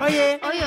Oiê! Oi,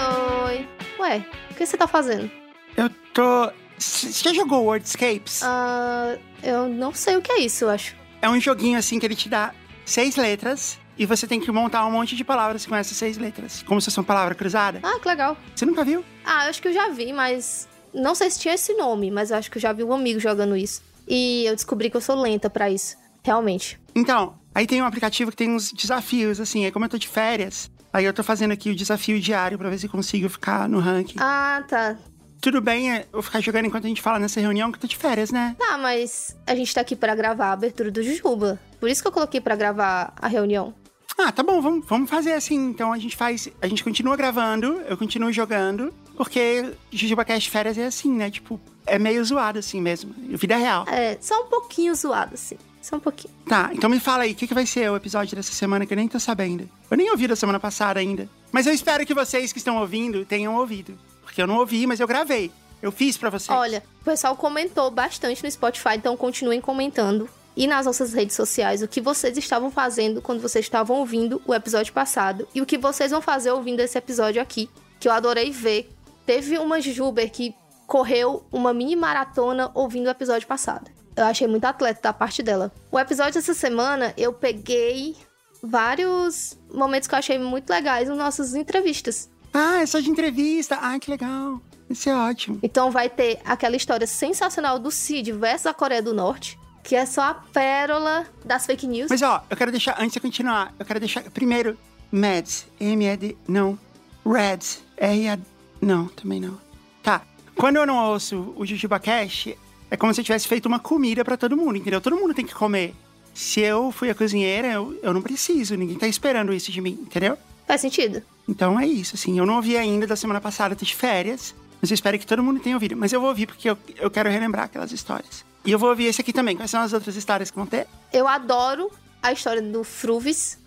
oi. Ué, o que você tá fazendo? Eu tô. Você já jogou Wordscapes? Ah, eu não sei o que é isso, eu acho. É um joguinho assim que ele te dá seis letras e você tem que montar um monte de palavras com essas seis letras. Como se fosse uma palavra cruzada. Ah, que legal. Você nunca viu? Ah, eu acho que eu já vi, mas. Não sei se tinha esse nome, mas eu acho que eu já vi um amigo jogando isso. E eu descobri que eu sou lenta pra isso. Realmente. Então, aí tem um aplicativo que tem uns desafios, assim. É como eu tô de férias. Aí eu tô fazendo aqui o desafio diário pra ver se consigo ficar no ranking. Ah, tá. Tudo bem é, eu ficar jogando enquanto a gente fala nessa reunião que eu tô de férias, né? Tá, mas a gente tá aqui pra gravar a abertura do Jujuba. Por isso que eu coloquei pra gravar a reunião. Ah, tá bom, vamos, vamos fazer assim. Então a gente faz. A gente continua gravando, eu continuo jogando, porque JujubaCast férias é assim, né? Tipo, é meio zoado assim mesmo. Vida real. É, só um pouquinho zoado, assim. Só um pouquinho. Tá, então me fala aí, o que, que vai ser o episódio dessa semana que eu nem tô sabendo? Eu nem ouvi da semana passada ainda. Mas eu espero que vocês que estão ouvindo tenham ouvido. Porque eu não ouvi, mas eu gravei. Eu fiz pra vocês. Olha, o pessoal comentou bastante no Spotify, então continuem comentando. E nas nossas redes sociais, o que vocês estavam fazendo quando vocês estavam ouvindo o episódio passado. E o que vocês vão fazer ouvindo esse episódio aqui, que eu adorei ver. Teve uma Juber que correu uma mini maratona ouvindo o episódio passado. Eu achei muito atleta da parte dela. O episódio dessa semana, eu peguei vários momentos que eu achei muito legais nas nossas entrevistas. Ah, é só de entrevista. Ah, que legal. Isso é ótimo. Então vai ter aquela história sensacional do Cid versus a Coreia do Norte, que é só a pérola das fake news. Mas ó, eu quero deixar, antes de continuar, eu quero deixar primeiro Mads, M-E-D, não. Reds, R-A, não, também não. Tá, quando eu não ouço o Jujuba Cash, é como se eu tivesse feito uma comida pra todo mundo, entendeu? Todo mundo tem que comer. Se eu fui a cozinheira, eu, eu não preciso, ninguém tá esperando isso de mim, entendeu? Faz sentido? Então é isso, assim, eu não ouvi ainda da semana passada, tô de férias, mas eu espero que todo mundo tenha ouvido. Mas eu vou ouvir porque eu, eu quero relembrar aquelas histórias. E eu vou ouvir esse aqui também. Quais são as outras histórias que vão ter? Eu adoro a história do Fruvis,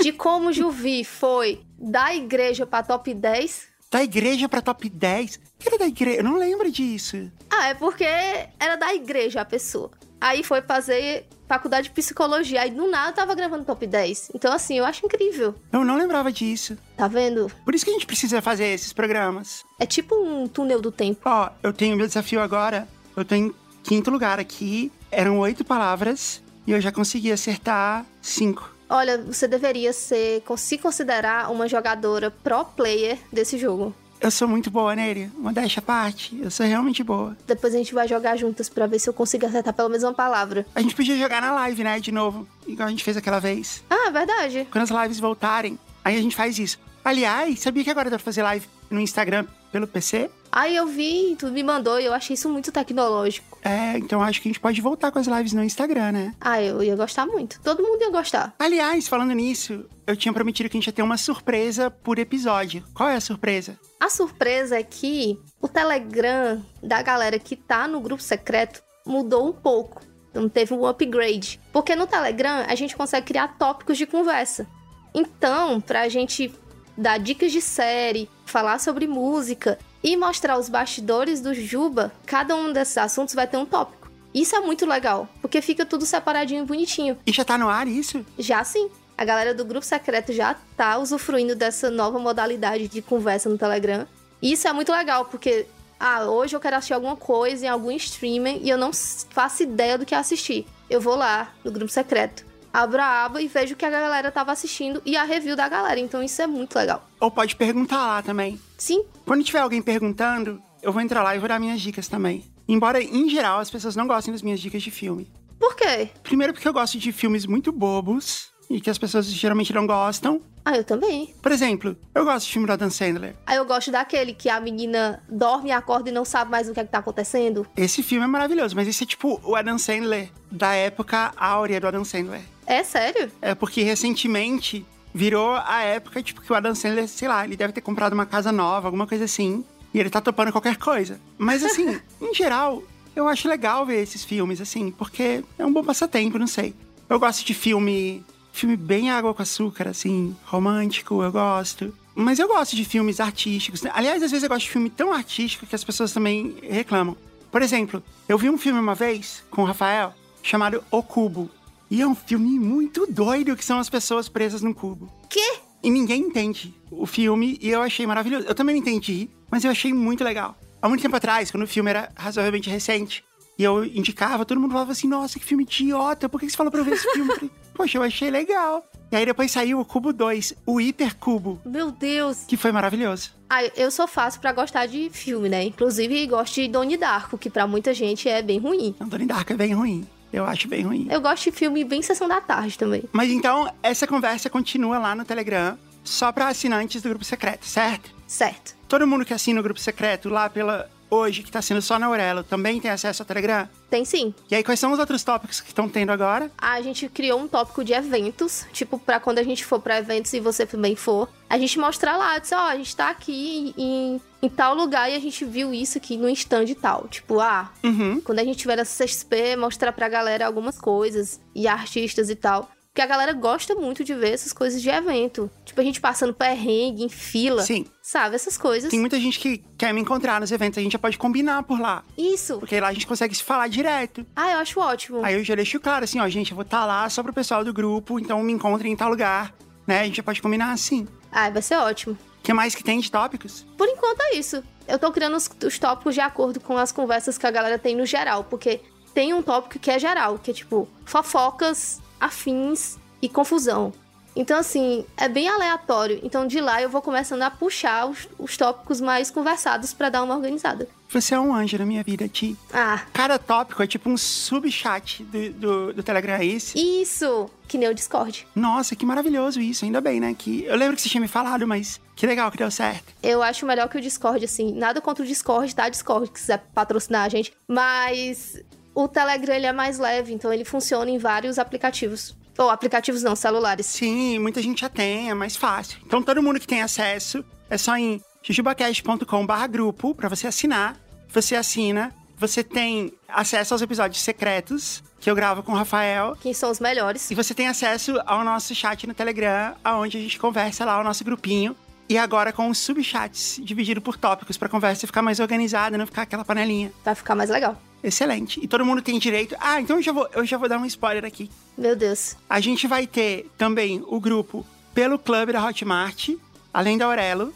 de como Juvi foi da igreja pra top 10. Da igreja pra top 10? Que era da igreja? Eu não lembro disso. Ah, é porque era da igreja a pessoa. Aí foi fazer faculdade de psicologia, aí do nada tava gravando top 10. Então, assim, eu acho incrível. Eu não lembrava disso. Tá vendo? Por isso que a gente precisa fazer esses programas. É tipo um túnel do tempo. Ó, eu tenho meu desafio agora. Eu tô em quinto lugar aqui. Eram oito palavras e eu já consegui acertar cinco. Olha, você deveria ser, se considerar uma jogadora pro player desse jogo. Eu sou muito boa nele. Modéstia à parte. Eu sou realmente boa. Depois a gente vai jogar juntas pra ver se eu consigo acertar pelo menos uma palavra. A gente podia jogar na live, né? De novo. Igual a gente fez aquela vez. Ah, é verdade. Quando as lives voltarem, aí a gente faz isso. Aliás, sabia que agora dá pra fazer live no Instagram pelo PC? Aí eu vi, tu me mandou e eu achei isso muito tecnológico. É, então acho que a gente pode voltar com as lives no Instagram, né? Ah, eu ia gostar muito. Todo mundo ia gostar. Aliás, falando nisso, eu tinha prometido que a gente ia ter uma surpresa por episódio. Qual é a surpresa? A surpresa é que o Telegram da galera que tá no grupo secreto mudou um pouco. Então teve um upgrade. Porque no Telegram a gente consegue criar tópicos de conversa. Então, pra gente dar dicas de série, falar sobre música e mostrar os bastidores do Juba, cada um desses assuntos vai ter um tópico. Isso é muito legal, porque fica tudo separadinho e bonitinho. E já tá no ar isso? Já sim, a galera do grupo secreto já tá usufruindo dessa nova modalidade de conversa no Telegram. E isso é muito legal, porque ah, hoje eu quero assistir alguma coisa em algum streamer e eu não faço ideia do que assistir. Eu vou lá no grupo secreto, abro a aba e vejo o que a galera tava assistindo e a review da galera. Então isso é muito legal. Ou pode perguntar lá também. Sim, Quando tiver alguém perguntando, eu vou entrar lá e vou dar minhas dicas também. Embora, em geral, as pessoas não gostem das minhas dicas de filme. por quê? Primeiro porque eu gosto de filmes muito bobos e que as pessoas geralmente não gostam. Ah, eu também. Por exemplo, eu gosto de filme do Adam Sandler. Aí eu gosto daquele que a menina dorme, acorda e não sabe mais o que, é que tá acontecendo. Esse filme é maravilhoso, mas esse é tipo o Adam Sandler da época áurea do Adam Sandler. É sério? É porque recentemente virou a época, tipo, que o Adam Sandler, sei lá, ele deve ter comprado uma casa nova, alguma coisa assim. E ele tá topando qualquer coisa. Mas assim, em geral, eu acho legal ver esses filmes, assim, porque é um bom passatempo, não sei. Eu gosto de filme. Filme bem água com açúcar, assim, romântico, eu gosto. Mas eu gosto de filmes artísticos. né? Aliás, às vezes eu gosto de filme tão artístico que as pessoas também reclamam. Por exemplo, eu vi um filme uma vez com o Rafael chamado O Cubo. E é um filme muito doido que são as pessoas presas num cubo. Quê? E ninguém entende o filme e eu achei maravilhoso. Eu também não entendi, mas eu achei muito legal. Há muito tempo atrás, quando o filme era razoavelmente recente, e eu indicava, todo mundo falava assim: Nossa, que filme idiota, por que você falou pra eu ver esse filme? Eu falei, Poxa, eu achei legal. E aí depois saiu o Cubo 2, o Hipercubo, Meu Deus. que foi maravilhoso. Ah, eu sou fácil pra gostar de filme, né? Inclusive, gosto de Donnie Darko, que pra muita gente é bem ruim. Então, Donnie Darko é bem ruim. Eu acho bem ruim. Eu gosto de filme bem sessão da tarde também. Mas então, essa conversa continua lá no Telegram, só pra assinantes do grupo secreto, certo? Certo. Todo mundo que assina o grupo secreto lá pela hoje, que tá sendo só na Aurelo, também tem acesso ao Telegram? Tem sim. E aí, quais são os outros tópicos que estão tendo agora? A gente criou um tópico de eventos, tipo, pra quando a gente for pra eventos e você também for, a gente mostrar lá, diz, ó, a gente tá aqui em, em tal lugar e a gente viu isso aqui no stand e tal. Tipo, ah, Uhum. quando a gente tiver essa CXP, mostrar pra galera algumas coisas e artistas e tal. Porque a galera gosta muito de ver essas coisas de evento. Tipo, a gente passando perrengue, em fila. Sim. Sabe, essas coisas. Tem muita gente que quer me encontrar nos eventos, a gente já pode combinar por lá. Isso. Porque lá a gente consegue se falar direto. Ah, eu acho ótimo. Aí eu já deixo claro assim, ó, gente, eu vou estar lá só pro pessoal do grupo, então me encontrem em tal lugar, né? A gente já pode combinar assim. Ah, vai ser ótimo. O que mais que tem de tópicos? Por enquanto é isso. Eu tô criando os, os tópicos de acordo com as conversas que a galera tem no geral, porque tem um tópico que é geral, que é tipo fofocas, afins e confusão. Então, assim, é bem aleatório. Então, de lá eu vou começando a puxar os, os tópicos mais conversados pra dar uma organizada. Você é um anjo na minha vida, Ti. Ah, Cada tópico é tipo um subchat do, do, do Telegram, é esse? isso! Que nem o Discord. Nossa, que maravilhoso isso, ainda bem, né? Que eu lembro que você tinha me falado, mas que legal que deu certo. Eu acho melhor que o Discord, assim. Nada contra o Discord, tá? Discord, que quiser patrocinar a gente. Mas o Telegram, ele é mais leve, então ele funciona em vários aplicativos. Ou aplicativos não, celulares. Sim, muita gente já tem, é mais fácil. Então todo mundo que tem acesso, é só em jujubacast.com barra grupo pra você assinar. Você assina, você tem acesso aos episódios secretos que eu gravo com o Rafael. Quem são os melhores. E você tem acesso ao nosso chat no Telegram, aonde a gente conversa lá, o nosso grupinho. E agora com os subchats, dividido por tópicos, pra conversa ficar mais organizada, não ficar aquela panelinha. Vai ficar mais legal. Excelente. E todo mundo tem direito. Ah, então eu já vou, eu já vou dar um spoiler aqui. Meu Deus. A gente vai ter também o grupo pelo clube da Hotmart, além da Aurelo,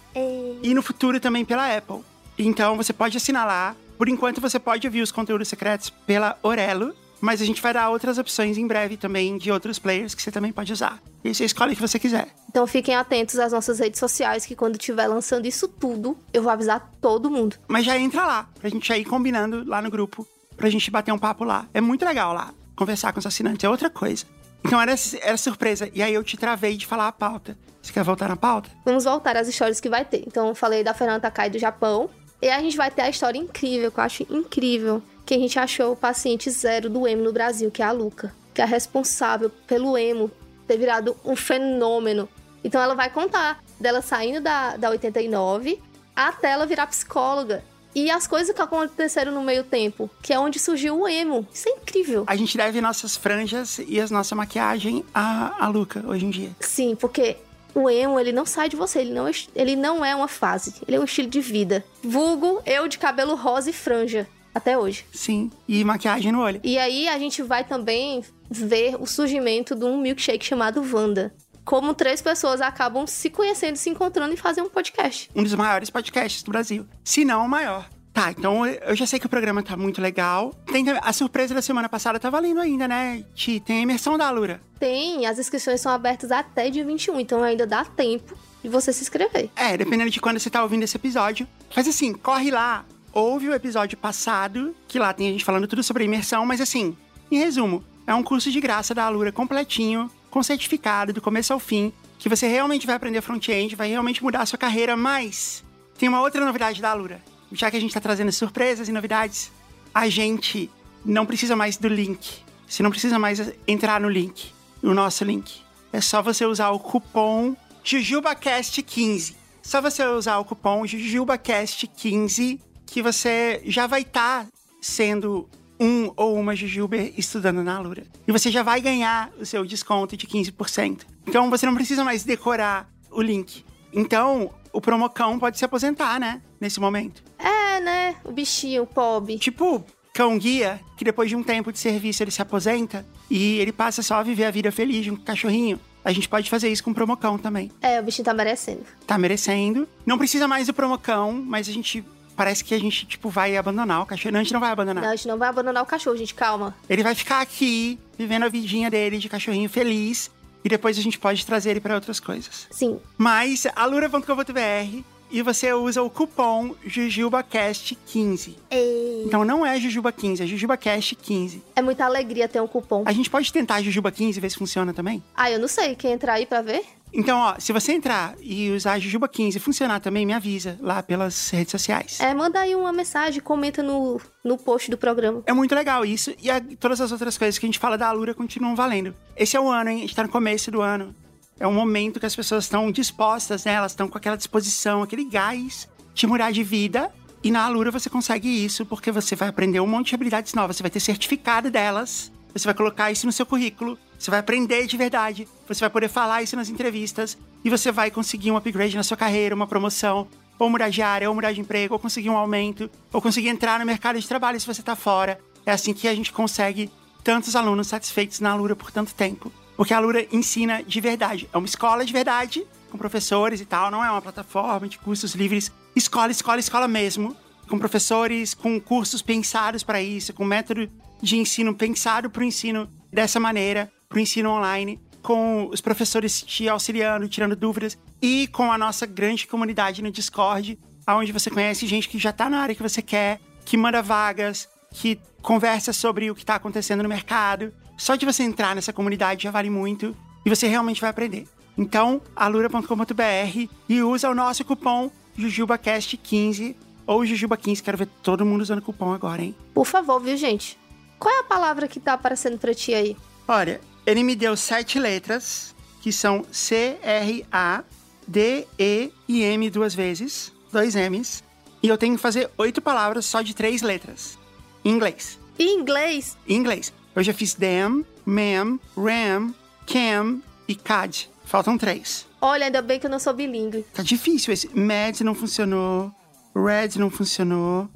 e no futuro também pela Apple. Então você pode assinar lá. Por enquanto você pode ouvir os conteúdos secretos pela Aurelo, mas a gente vai dar outras opções em breve também de outros players que você também pode usar. E aí você escolhe o que você quiser. Então fiquem atentos às nossas redes sociais, que quando estiver lançando isso tudo, eu vou avisar todo mundo. Mas já entra lá, pra gente já ir combinando lá no grupo, pra gente bater um papo lá. É muito legal lá. Conversar com os assinantes é outra coisa. Então era, era surpresa. E aí eu te travei de falar a pauta. Você quer voltar na pauta? Vamos voltar às histórias que vai ter. Então eu falei da Fernanda Takai do Japão. E a gente vai ter a história incrível, que eu acho incrível, que a gente achou o paciente zero do emo no Brasil, que é a Luca, que é responsável pelo emo ter virado um fenômeno. Então ela vai contar dela saindo da, da 89 até ela virar psicóloga. E as coisas que aconteceram no meio tempo, que é onde surgiu o emo. Isso é incrível. A gente deve nossas franjas e a nossa maquiagem a, a Luca hoje em dia. Sim, porque o emo, ele não sai de você, ele não, é, ele não é uma fase, ele é um estilo de vida. Vulgo, eu de cabelo rosa e franja, até hoje. Sim. E maquiagem no olho. E aí a gente vai também ver o surgimento de um milkshake chamado Wanda. Como três pessoas acabam se conhecendo, se encontrando e fazendo um podcast. Um dos maiores podcasts do Brasil. Se não o maior. Tá, então eu já sei que o programa tá muito legal. Tem a surpresa da semana passada tá valendo ainda, né? Ti, tem a imersão da Lura. Tem, as inscrições são abertas até dia 21, então ainda dá tempo de você se inscrever. É, dependendo de quando você tá ouvindo esse episódio. Mas assim, corre lá, ouve o episódio passado, que lá tem a gente falando tudo sobre imersão, mas assim, em resumo, é um curso de graça da Alura completinho, com certificado, do começo ao fim, que você realmente vai aprender front-end, vai realmente mudar a sua carreira, mas tem uma outra novidade da Alura. Já que a gente tá trazendo surpresas e novidades, a gente não precisa mais do link. Você não precisa mais entrar no link, no nosso link. É só você usar o cupom JujubaCast15. Só você usar o cupom JujubaCast15 que você já vai estar sendo um ou uma Jujuber estudando na Alura. E você já vai ganhar o seu desconto de 15%. Então você não precisa mais decorar o link. Então, o promocão pode se aposentar, né? Nesse momento. É, né? O bichinho, o pobre. Tipo, cão guia, que depois de um tempo de serviço ele se aposenta e ele passa só a viver a vida feliz com o cachorrinho. A gente pode fazer isso com o promocão também. É, o bichinho tá merecendo. Tá merecendo. Não precisa mais do promocão, mas a gente. Parece que a gente, tipo, vai abandonar o cachorro. Não, a gente não vai abandonar. Não, a gente não vai abandonar o cachorro, gente, calma. Ele vai ficar aqui, vivendo a vidinha dele de cachorrinho feliz. E depois a gente pode trazer ele para outras coisas. Sim. Mas alura.com.br e você usa o cupom JujubaCast15. E... Então não é JujubaCast, é JujubaCast15. É muita alegria ter um cupom. A gente pode tentar Jujuba15 e ver se funciona também? Ah, eu não sei. Quer entrar aí pra ver? Então, ó, se você entrar e usar Jujuba15 e funcionar também, me avisa lá pelas redes sociais. É, manda aí uma mensagem, comenta no, no post do programa. É muito legal isso. E a- todas as outras coisas que a gente fala da Alura continuam valendo. Esse é o ano, hein? A gente tá no começo do ano. É um momento que as pessoas estão dispostas, né? Elas estão com aquela disposição, aquele gás de mudar de vida. E na Alura você consegue isso porque você vai aprender um monte de habilidades novas. Você vai ter certificado delas. Você vai colocar isso no seu currículo. Você vai aprender de verdade. Você vai poder falar isso nas entrevistas. E você vai conseguir um upgrade na sua carreira, uma promoção. Ou mudar de área, ou mudar de emprego, ou conseguir um aumento. Ou conseguir entrar no mercado de trabalho se você tá fora. É assim que a gente consegue tantos alunos satisfeitos na Alura por tanto tempo. Porque a Alura ensina de verdade. É uma escola de verdade, com professores e tal, não é uma plataforma de cursos livres. Escola, escola, escola mesmo. Com professores, com cursos pensados para isso, com método de ensino pensado para o ensino dessa maneira, para o ensino online, com os professores te auxiliando, tirando dúvidas, e com a nossa grande comunidade no Discord, onde você conhece gente que já está na área que você quer, que manda vagas, que conversa sobre o que está acontecendo no mercado. Só de você entrar nessa comunidade já vale muito e você realmente vai aprender. Então, alura.com.br e usa o nosso cupom JujubaCast15 ou Jujuba15. Quero ver todo mundo usando cupom agora, hein? Por favor, viu, gente? Qual é a palavra que tá aparecendo pra ti aí? Olha, ele me deu sete letras, que são C, R, A, D, E e M duas vezes, dois M's. E eu tenho que fazer oito palavras só de três letras. Em inglês. Em inglês, Em inglês. Eu já fiz them, ma'am, ram, cam e cad. Faltam três. olha, ainda bem que eu não sou bilíngue. Tá difícil esse. Mad não funcionou. Red não funcionou.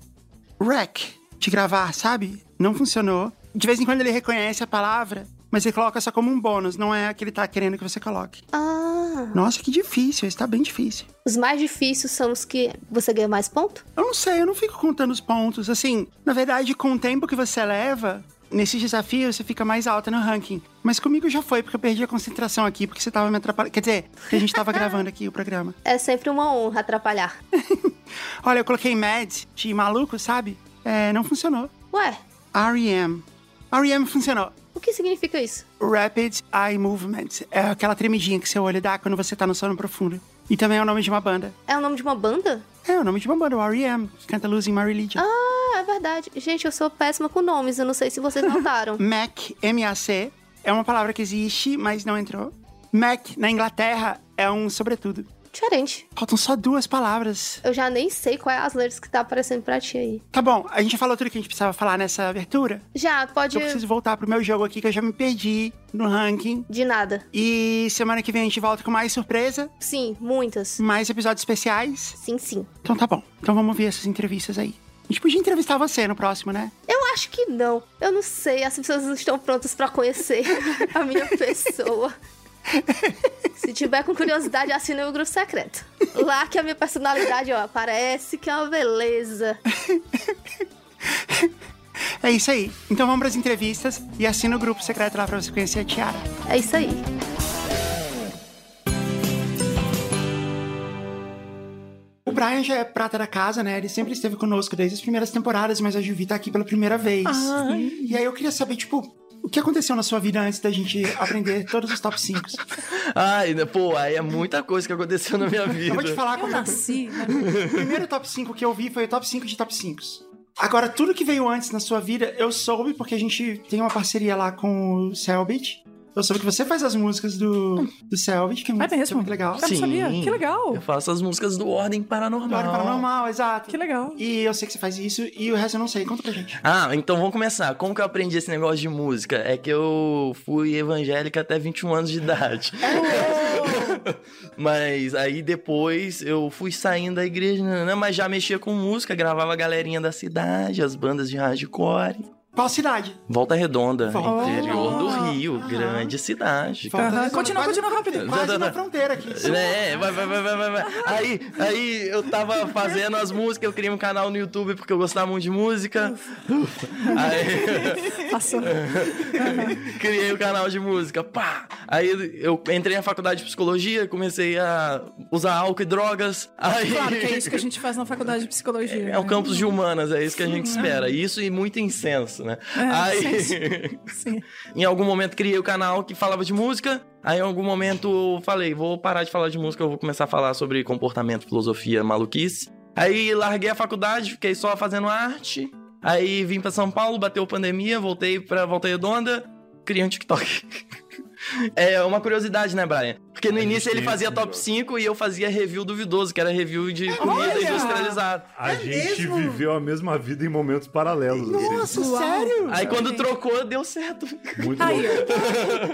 Rec, de gravar, sabe? Não funcionou. De vez em quando ele reconhece a palavra, mas ele coloca só como um bônus, não é que ele tá querendo que você coloque. Ah, Nossa, que difícil, esse tá bem difícil. os mais difíceis são os que você ganha mais ponto? Eu não sei, eu não fico contando os pontos. Assim, na verdade, com o tempo que você leva, nesses desafios, você fica mais alta no ranking. Mas comigo já foi, porque eu perdi a concentração aqui, porque você tava me atrapalhando. Quer dizer, que a gente tava gravando aqui o programa. É sempre uma honra atrapalhar. Olha, eu coloquei mad de maluco, sabe? É, não funcionou. Ué, REM. REM funcionou. O que significa isso? Rapid Eye Movement. É aquela tremidinha que seu olho dá quando você tá no sono profundo. E também é o nome de uma banda. É o nome de uma banda? É o nome de uma banda, o R.E.M., que canta Losing My Religion. Ah, é verdade. Gente, eu sou péssima com nomes, eu não sei se vocês notaram. Mac, M-A-C, é uma palavra que existe, mas não entrou. Mac, na Inglaterra, é um sobretudo. Diferente. Faltam só duas palavras. Eu já nem sei qual é as letras que tá aparecendo pra ti aí. Tá bom, a gente já falou tudo que a gente precisava falar nessa abertura. Já, pode. Eu preciso voltar pro meu jogo aqui, que eu já me perdi no ranking. De nada. E semana que vem a gente volta com mais surpresa, Sim, muitas. mais episódios especiais. Sim, sim. Então tá bom. Então vamos ver essas entrevistas aí. A gente podia entrevistar você no próximo, né? Eu acho que não. Eu não sei. As pessoas não estão prontas pra conhecer a minha pessoa. Se tiver com curiosidade, assine o grupo secreto. Lá que a minha personalidade, ó, parece que é uma beleza. É isso aí. Então vamos pras entrevistas e assina o grupo secreto lá pra você conhecer a Tiara. É isso aí. O Brian já é prata da casa, né? Ele sempre esteve conosco desde as primeiras temporadas, mas a Juvi tá aqui pela primeira vez. E aí eu queria saber, tipo, o que aconteceu na sua vida antes da gente aprender todos os top 5? Ai, né, pô, aí é muita coisa que aconteceu na minha vida. Eu vou te falar Eu como é nasci, né? O primeiro top 5 que eu vi foi o top 5 de top 5. Agora, tudo que veio antes na sua vida, eu soube porque a gente tem uma parceria lá com o Selbit. Eu soube que você faz as músicas do, do Selbit, que é muito, É mesmo? que é muito legal. Eu não sabia. Que legal. Eu faço as músicas do Ordem Paranormal. Claro, paranormal, exato. Que legal. E eu sei que você faz isso, e o resto eu não sei. Conta pra gente. Ah, então vamos começar. Como que eu aprendi esse negócio de música? É que eu fui evangélica até 21 anos de idade. mas aí depois eu fui saindo da igreja, né, mas já mexia com música, gravava a galerinha da cidade, as bandas de hardcore. Qual cidade? Volta Redonda, Volta interior do Redonda. Rio, Aham. grande cidade. Volta Redonda, continua, quase- continua rápido. Quase na fronteira aqui. É, vai, vai, vai, vai, vai, vai. Aí, aí eu tava fazendo as músicas, eu criei um canal no YouTube porque eu gostava muito de música. Aí Passou. criei o canal de música, pá! Aí eu entrei na faculdade de psicologia, comecei a usar álcool e drogas. Aí Claro que é isso que a gente faz na faculdade de psicologia. É o né? campus de humanas, é isso que a gente espera. Isso e muito incenso, né? Aí, Sim. em algum momento, criei o canal que falava de música. Aí, em algum momento, eu falei, vou parar de falar de música, eu vou começar a falar sobre comportamento, filosofia, maluquice. Aí, larguei a faculdade, fiquei só fazendo arte. Aí, vim pra São Paulo, bateu pandemia, voltei pra Volta Redonda, criei um TikTok. É uma curiosidade, né, Brian? Porque no início ele fazia top negócio. 5 e eu fazia review duvidoso, que era review de comida Olha! industrializada. A É gente mesmo? viveu a mesma vida em momentos paralelos. assim. Nossa, Uau. sério? Aí quando trocou, deu certo. Muito Aí, louco.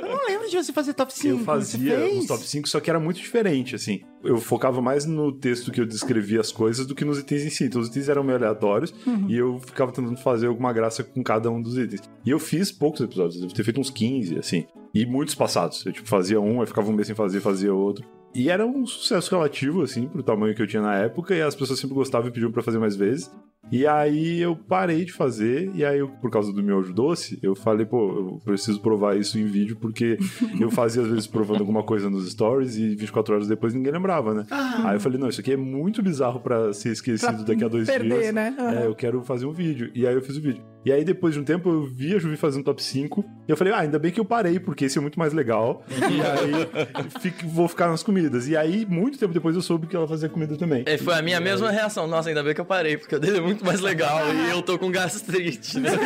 Eu não lembro de você fazer top 5. Eu fazia você os top 5, só que era muito diferente, assim. Eu focava mais no texto que eu descrevia as coisas do que nos itens em si. Então os itens eram meio aleatórios e eu ficava tentando fazer alguma graça com cada um dos itens. E eu fiz poucos episódios, eu devo ter feito uns 15, assim. E muitos passados. Eu, tipo, fazia um, aí ficava um mês sem fazer, fazia outro. E era um sucesso relativo, assim, pro tamanho que eu tinha na época, e as pessoas sempre gostavam e pediam pra fazer mais vezes. E aí eu parei de fazer, e aí, eu, por causa do miojo doce, eu falei, pô, eu preciso provar isso em vídeo, porque eu fazia às vezes provando alguma coisa nos stories e 24 horas depois ninguém lembrava, né? Aí eu falei, não, isso aqui é muito bizarro pra ser esquecido Pra daqui a dois perder, dias. né? Aham. É, eu quero fazer um vídeo. E aí eu fiz o vídeo. E aí depois de um tempo eu vi a Juvi fazendo top 5, e eu falei, ah, ainda bem que eu parei, porque esse é muito mais legal. e aí fico- vou ficar nas comidas. E aí, muito tempo depois, eu soube que ela fazia comida também. É, foi a minha mesma reação. Nossa, ainda bem que eu parei, porque o dele é muito mais legal e eu tô com gastrite, né?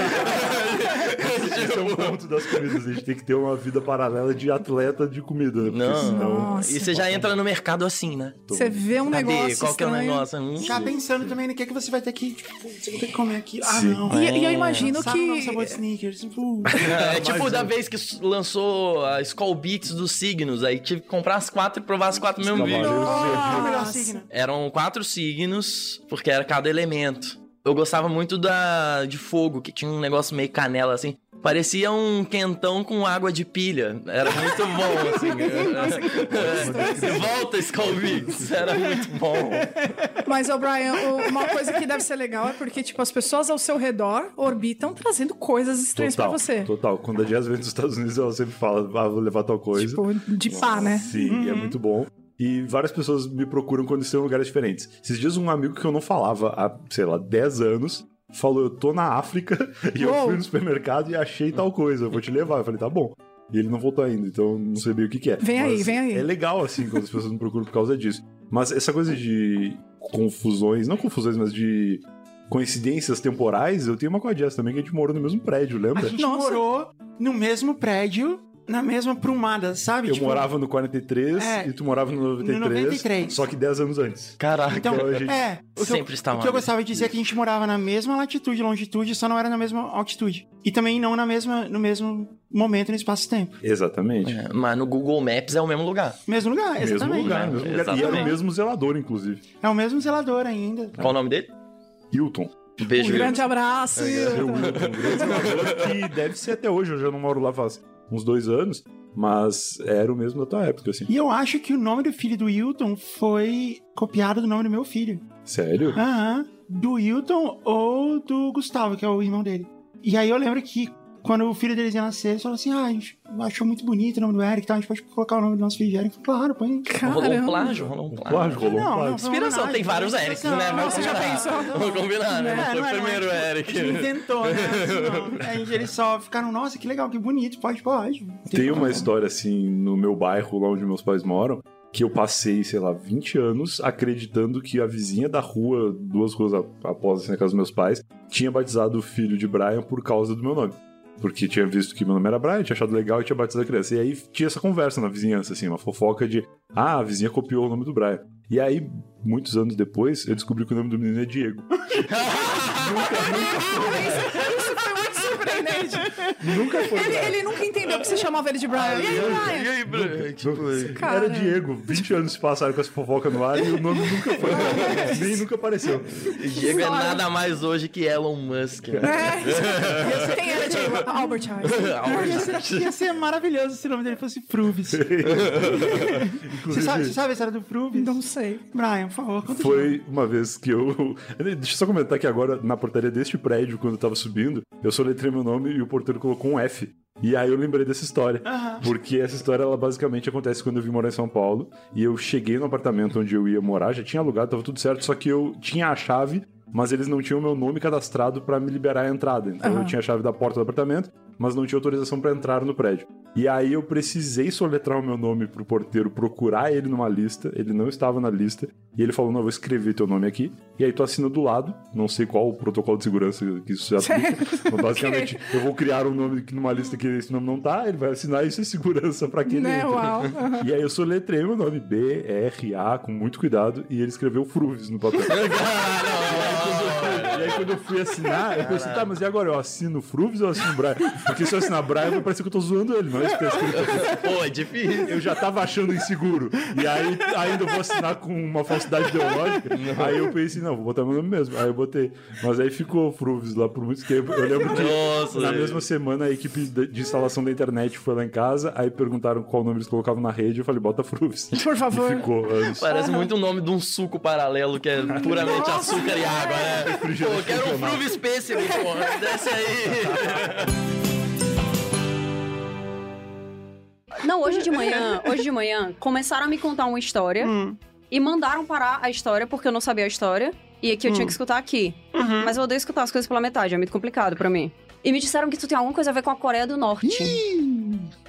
Esse é um ponto das comidas. A gente tem que ter uma vida paralela de atleta de comida, né? Não. senão- Nossa. E você já entra no mercado assim, né? Você vê um Cadê? negócio Qual que é o negócio? Hum, Já pensando também no que, é que você vai ter que. Tipo, você vai ter que comer aqui. Ah, Sim. não. E, e eu imagino novo que... sabor de sneakers? É, tipo da vez que lançou a Skull Beats dos signos, aí tive que comprar as quatro e provar as quatro no mesmo vídeo. Eram quatro signos, porque era cada elemento. Eu gostava muito da de fogo, que tinha um negócio meio canela assim. Parecia um quentão com água de pilha. Era muito bom, assim. É, Volta, Skull Beats. Era muito bom. Mas, ô Brian, uma coisa que deve ser legal é porque, tipo, as pessoas ao seu redor orbitam trazendo coisas estranhas Total, pra você. total. Quando a Jazz vem dos Estados Unidos, ela sempre fala, ah, vou levar tal coisa. Tipo, de pá, né? Sim, é muito bom. E várias pessoas me procuram quando estão em lugares diferentes. Esses dias, um amigo que eu não falava há, sei lá, 10 anos falou: Eu tô na África e eu fui no supermercado e achei tal coisa, eu vou te levar. Eu falei: Tá bom. E ele não voltou ainda, então não sei bem o que, que é. Vem aí, Mas vem aí. É legal, assim, quando as pessoas me procuram por causa disso. Mas essa coisa de confusões, não confusões, mas de coincidências temporais, eu tenho uma com a Jess também, que a gente morou no mesmo prédio, A lembra? gente Nossa. morou no mesmo prédio, na mesma prumada, sabe? Eu Tipo, morava no 43 É, e tu morava no 93, no 93. só que 10 anos antes. Caraca. Então, Então, a gente é. O que, sempre eu, estava o que eu ali. gostava de dizer é que a gente morava na mesma latitude e longitude, só não era na mesma altitude. E também não na mesma, no mesmo momento no espaço-tempo. Exatamente. É, mas no Google Maps é o mesmo lugar. Mesmo lugar, Mesmo exatamente. lugar, mesmo lugar. E era o Exatamente. mesmo zelador, inclusive. É o mesmo zelador ainda. Qual o nome dele? Hilton. Um Um beijo. grande abraço. Era o Hilton. Hilton, um grande zelador que deve ser até hoje. Eu já não moro lá faz uns dois anos, mas era o mesmo da tua época, assim. E eu acho que o nome do filho do Wilton foi copiado do nome do meu filho. Sério? Aham. Do Wilton ou do Gustavo, que é o irmão dele. E aí eu lembro que quando o filho deles ia nascer, eles falaram assim: ah, a gente achou muito bonito o nome do Eric, então a gente pode colocar o nome do nosso filho de Eric. Falei, claro, põe. Rolou um plágio? Rolou um plágio. Plágio, rolou um Não, plágio. não, uma Inspiração, homenagem, tem vários Erics, né? Não, você já pensou? Vamos combinar, né? Não foi o primeiro não Eric. A gente inventou, né? Assim, não. Aí eles só ficaram, nossa, que legal, que bonito, pode, pode. Não Tem uma história, assim, no meu bairro, lá onde meus pais moram, que eu passei, sei lá, 20 anos acreditando que a vizinha da rua, duas ruas após assim, na casa dos meus pais, tinha batizado o filho de Brian por causa do meu nome. Porque tinha visto que meu nome era Brian, tinha achado legal e tinha batizado a criança. E aí tinha essa conversa na vizinhança, assim, uma fofoca de ah, a vizinha copiou o nome do Brian. E aí, muitos anos depois, eu descobri que o nome do menino é Diego. Isso foi muito surpreendente. Nunca foi. Ele, ele nunca entendeu que você chamava ele de Brian. E aí, Brian? E aí, Brian? Tipo, Cara. Era Diego. 20 anos se passaram com essa fofoca no ar e o nome nunca foi. Nem nunca apareceu. Diego é nada mais hoje que Elon Musk. né? É. Quem era Diego? Albert Einstein. Ia ser, ia ser maravilhoso se o nome dele fosse Fruvis. Você sabe, você sabe a história do Fruvis? Não sei. Brian, por favor, conta Foi uma vez que eu. Deixa eu só comentar que agora, na portaria deste prédio, quando eu tava subindo, eu soletrei meu nome e o porteiro colocou um F. E aí eu lembrei dessa história. Porque essa história, ela basicamente acontece quando eu vim morar em São Paulo. E eu cheguei no apartamento onde eu ia morar, já tinha alugado, tava tudo certo, só que eu tinha a chave. Mas eles não tinham meu nome cadastrado pra me liberar a entrada. Então eu tinha a chave da porta do apartamento, mas não tinha autorização pra entrar no prédio. E aí eu precisei soletrar o meu nome pro porteiro, procurar ele numa lista. Ele não estava na lista. E ele falou: Não, eu vou escrever teu nome aqui. E aí tu assina do lado. Não sei qual o protocolo de segurança que isso já aplica. Mas basicamente, eu vou criar um nome aqui numa lista que esse nome não tá. Ele vai assinar isso é segurança pra quem Né, entra. uau. E aí eu soletrei meu nome B-R-A com muito cuidado. E ele escreveu Fruves no papel. Quando eu fui assinar, eu pensei, tá, mas e agora? Eu assino Fruves ou assino Brian? Porque se eu assinar Brian, vai parecer que eu tô zoando ele, não é isso que tá escrito aqui. Pô, é difícil. Eu já tava achando inseguro. E aí, ainda eu vou assinar com uma falsidade ideológica. Aí eu pensei, não, vou botar meu nome mesmo. Aí eu botei. Mas aí ficou Fruves lá por muito tempo. Eu lembro que Nossa, na mesma semana a equipe de instalação da internet foi lá em casa. Aí perguntaram qual nome eles colocavam na rede. Eu falei, bota Fruves. Por favor. E ficou. Parece muito o nome de um suco paralelo que é puramente açúcar e água, né? Pô, quero um fruve pêssego, porra. Desce aí. Não, hoje de manhã, hoje de manhã, começaram a me contar uma história Hum. e mandaram parar a história porque eu não sabia a história e que eu tinha que escutar aqui. Uhum. Mas eu odeio escutar as coisas pela metade, é muito complicado pra mim. E me disseram que tu tem alguma coisa a ver com a Coreia do Norte.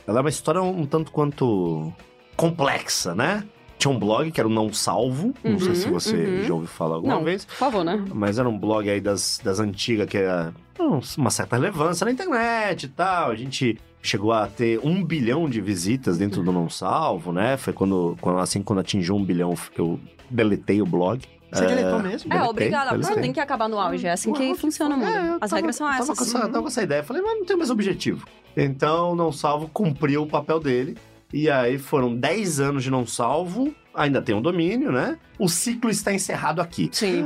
Ela é uma história um tanto quanto complexa, né? Tinha um blog que era o Não Salvo. Não sei Uhum, se você uhum. já ouviu falar alguma Não, vez. por favor, né? Mas era um blog aí das, das antigas que era uma certa relevância na internet e tal. A gente chegou a ter um bilhão de visitas dentro do Não Salvo, né? Foi quando, quando assim, quando atingiu um bilhão, eu deletei o blog. Você deletou mesmo? É, obrigada. tem que acabar no auge. É assim que funciona o mundo. É, As tava- regras são tava essas. Com essa, tava com essa ideia. Falei, mas não tem mais objetivo. Então, Não Salvo cumpriu o papel dele. E aí foram 10 anos de Não Salvo. Ainda tem um domínio, né? O ciclo está encerrado aqui. Sim.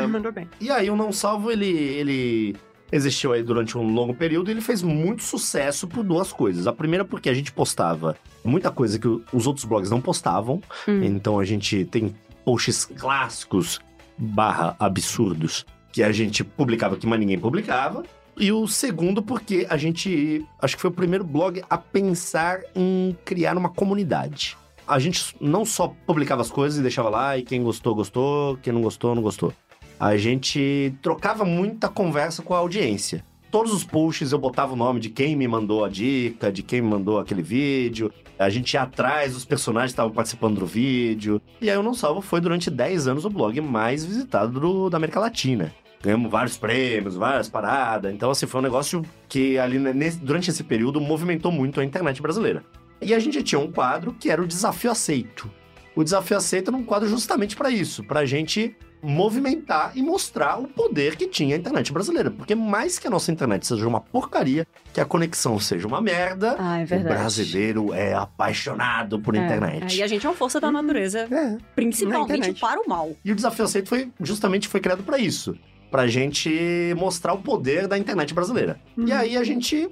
Me mandou bem. e aí o Não Salvo, ele, ele existiu aí durante um longo período e ele fez muito sucesso por duas coisas. A primeira porque a gente postava muita coisa que o- os outros blogs não postavam. Hum. Então a gente tem posts clássicos barra absurdos que a gente publicava que mais ninguém publicava. E o segundo porque a gente, acho que foi o primeiro blog a pensar em criar uma comunidade. A gente não só publicava as coisas e deixava lá, e quem gostou, gostou, quem não gostou, não gostou. A gente trocava muita conversa com a audiência. Todos os posts eu botava o nome de quem me mandou a dica, de quem me mandou aquele vídeo. A gente ia atrás dos personagens estavam participando do vídeo. E aí o Não Salvo foi durante 10 anos o blog mais visitado do- da América Latina. Ganhamos vários prêmios, várias paradas. Então, assim, foi um negócio que ali né, nesse- durante esse período movimentou muito a internet brasileira. E a gente tinha um quadro que era o Desafio Aceito. O Desafio Aceito era um quadro justamente para isso, pra gente movimentar e mostrar o poder que tinha a internet brasileira. Porque mais que a nossa internet seja uma porcaria, que a conexão seja uma merda, Ah, é o brasileiro é apaixonado por É, internet. é, e a gente é uma força da natureza, É. principalmente para o mal. E o Desafio Aceito foi justamente foi criado para isso. Pra gente mostrar o poder da internet brasileira. E aí a gente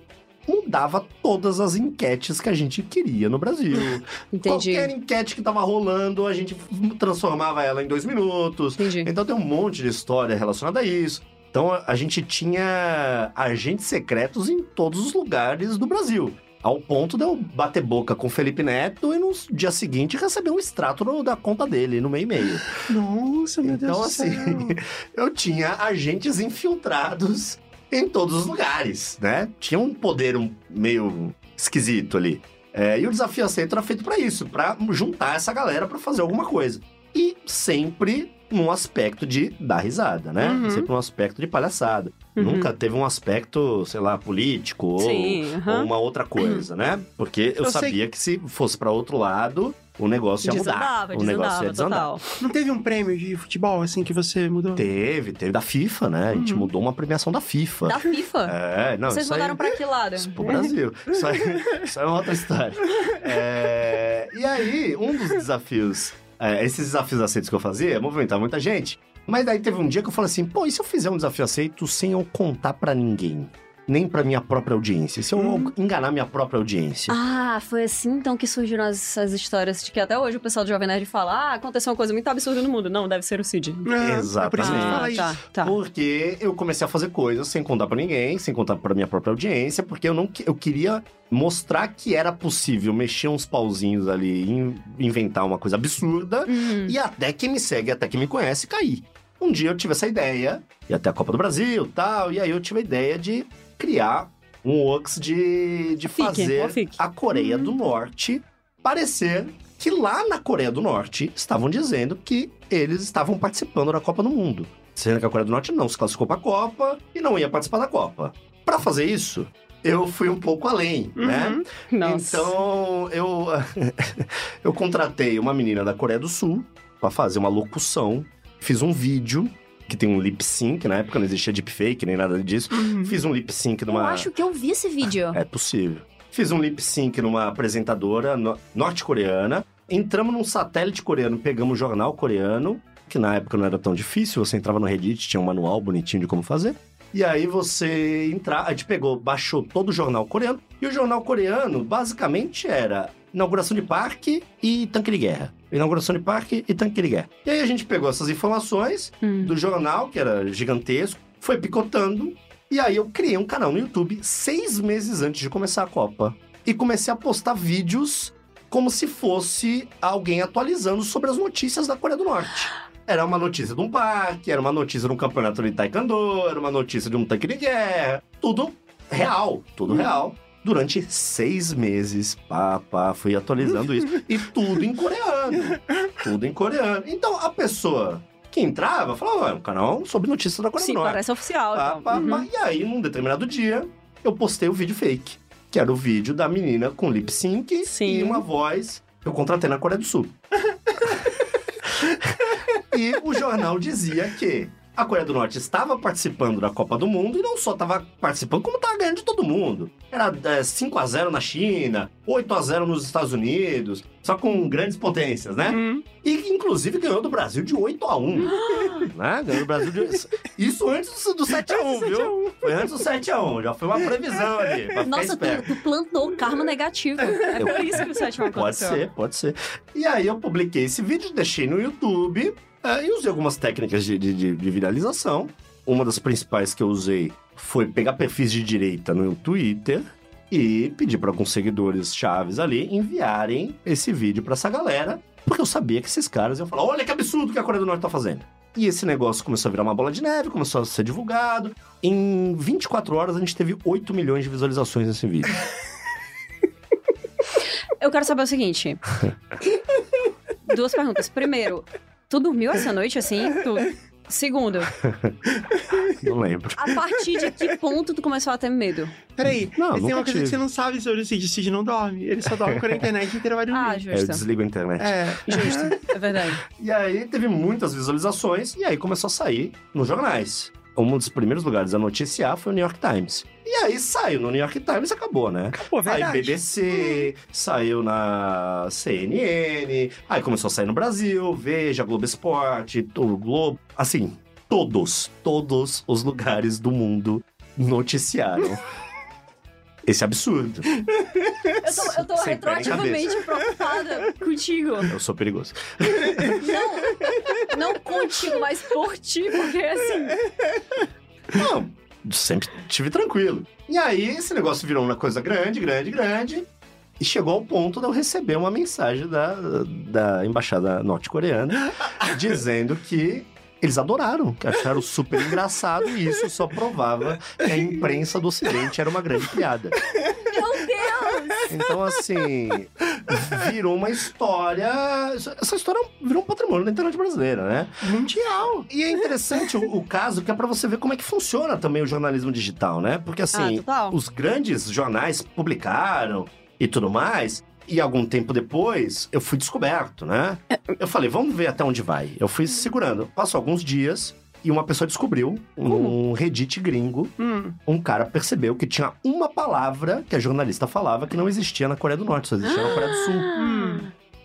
mudava todas as enquetes que a gente queria no Brasil. Entendi. Qualquer enquete que tava rolando, a gente transformava ela em dois minutos. Entendi. Então tem um monte de história relacionada a isso. Então a gente tinha agentes secretos em todos os lugares do Brasil. Ao ponto de eu bater boca com o Felipe Neto e no dia seguinte receber um extrato no- da conta dele no meu e-mail. Nossa, meu Deus Então, do assim, céu. eu tinha agentes infiltrados em todos os lugares, né? Tinha um poder um- meio esquisito ali. É, e o desafio aceito era feito pra isso, pra juntar essa galera pra fazer alguma coisa. E sempre num aspecto de dar risada, né? Uhum. Sempre num aspecto de palhaçada. Uhum. Nunca teve um aspecto, sei lá, político ou, Sim, ou aham. uma outra coisa, né? Porque eu, Eu sei- sabia que se fosse pra outro lado, o negócio ia mudar. Desandava, o negócio ia desandava, desandar. total. Não teve um prêmio de futebol, assim, que você mudou? Teve, teve da FIFA, né? A gente mudou uma premiação da FIFA. Da FIFA. É, não, Vocês isso aí- mudaram pra que lado? Isso pro Brasil. Isso aí, isso aí é uma outra história. É, e aí, um dos desafios, é, esses desafios aceitos que eu fazia, movimentar muita gente. Mas daí teve um dia que eu falei assim, pô, e se eu fizer um desafio aceito sem eu contar pra ninguém? Nem pra minha própria audiência. Se eu enganar minha própria audiência. Ah, foi assim então que surgiram essas histórias de que até hoje o pessoal do Jovem Nerd fala: ah, aconteceu uma coisa muito absurda no mundo. Não, deve ser o Cid. É, é Exatamente. Ah, tá, tá. Porque eu comecei a fazer coisas sem contar pra ninguém, sem contar pra minha própria audiência, porque eu não eu queria mostrar que era possível mexer uns pauzinhos ali, in- inventar uma coisa absurda Hum. e até quem me segue, até quem me conhece cair. Um dia eu tive essa ideia, e até a Copa do Brasil, tal, e aí eu tive a ideia de criar um Wux de, de Fique, fazer fique. a Coreia do Norte parecer que lá na Coreia do Norte estavam dizendo que eles estavam participando da Copa do Mundo. Sendo que a Coreia do Norte não se classificou para a Copa e não ia participar da Copa. Para fazer isso, eu fui um pouco além, né? Uhum. Nossa. Então, eu, eu contratei uma menina da Coreia do Sul para fazer uma locução. Fiz um vídeo que tem um lip sync, na época não existia deepfake nem nada disso. Uhum. Fiz um lip sync Eu numa. acho que eu vi esse vídeo. É possível. Fiz um lip sync numa apresentadora no- norte-coreana. Entramos num satélite coreano, pegamos o jornal coreano, que na época não era tão difícil. Você entrava no Reddit, tinha um manual bonitinho de como fazer. E aí você entrava, a gente pegou, baixou todo o jornal coreano. E o jornal coreano, basicamente, era inauguração de parque e tanque de guerra. Inauguração de parque e tanque de guerra. E aí a gente pegou essas informações Hum. do jornal, que era gigantesco, foi picotando. E aí eu criei um canal no YouTube seis meses antes de começar a Copa. E comecei a postar vídeos como se fosse alguém atualizando sobre as notícias da Coreia do Norte. Era uma notícia de um parque, era uma notícia de um campeonato de taekwondo, era uma notícia de um tanque de guerra. Tudo real, tudo real. Durante seis meses, pá, pá, fui atualizando isso. E tudo em coreano. Tudo em coreano. Então, a pessoa que entrava falava, é um canal sobre notícias da Coreia Sim, do Norte. parece oficial. Pá, então. pá, Uhum. pá. E aí, num determinado dia, eu postei o vídeo fake. Que era o vídeo da menina com lip sync Sim. e uma voz. Eu contratei na Coreia do Sul. e o jornal dizia que a Coreia do Norte estava participando da Copa do Mundo e não só estava participando, como estava ganhando de todo mundo. Era é, 5 a 0 na China, 8 a 0 nos Estados Unidos, só com grandes potências, né? Uhum. E inclusive ganhou do Brasil de 8 a 1 né? Ganhou do Brasil de... Isso antes do 7 a 1 viu? Foi antes do 7 a 1 já foi uma previsão ali, Nossa, tu, tu plantou karma negativo. É Eu- por isso que o sétimo Pode aconteceu. ser, pode ser. E aí eu publiquei esse vídeo, deixei no YouTube é, e usei algumas técnicas de, de- de- viralização. Uma das principais que eu usei foi pegar perfis de direita no Twitter e pedir para alguns seguidores chaves ali enviarem esse vídeo para essa galera, porque eu sabia que esses caras iam falar: olha que absurdo que a Coreia do Norte tá fazendo. E esse negócio começou a virar uma bola de neve, começou a ser divulgado. Em 24 horas a gente teve 8 milhões de visualizações nesse vídeo. Eu quero saber o seguinte. Duas perguntas. Primeiro, tu dormiu essa noite assim? Tu... Segundo, Não lembro. a partir de que ponto tu começou a ter medo? Peraí, Não, mas tem nunca uma coisa tive. que você não sabe sobre o Cid. O Cid não dorme. Ele só dorme quando a internet inteira vai dormir. Ah, É, eu justo. desligo a internet. É. Justo, é verdade. E aí teve muitas visualizações e aí começou a sair nos jornais. Um dos primeiros lugares a noticiar foi o New York Times. E aí saiu no New York Times e acabou, né? Aí verdade. BBC, saiu na CNN, aí começou a sair no Brasil, Veja, Globo Esporte, o Globo. Assim, todos, todos os lugares do mundo noticiaram esse absurdo. Eu tô, eu tô retroativamente preocupada contigo. Eu sou perigoso. Não, não contigo, mas por ti, porque assim. Não, sempre tive tranquilo. E aí, esse negócio virou uma coisa grande, grande, grande. E chegou ao ponto de eu receber uma mensagem da, da embaixada norte-coreana dizendo que eles adoraram, que acharam super engraçado e isso só provava que a imprensa do Ocidente era uma grande piada. Então, assim, virou uma história. Essa história virou um patrimônio da internet brasileira, né? Mundial. E é interessante o, o caso, que é pra você ver como é que funciona também o jornalismo digital, né? Porque Ah, assim, total. os grandes jornais publicaram e tudo mais. E algum tempo depois, eu fui descoberto, né? Eu falei, vamos ver até onde vai. Eu fui segurando. Passou alguns dias e uma pessoa descobriu, um Reddit gringo, Hum. um cara percebeu que tinha uma palavra que a jornalista falava que não existia na Coreia do Norte, só existia na Coreia do Sul. Hum.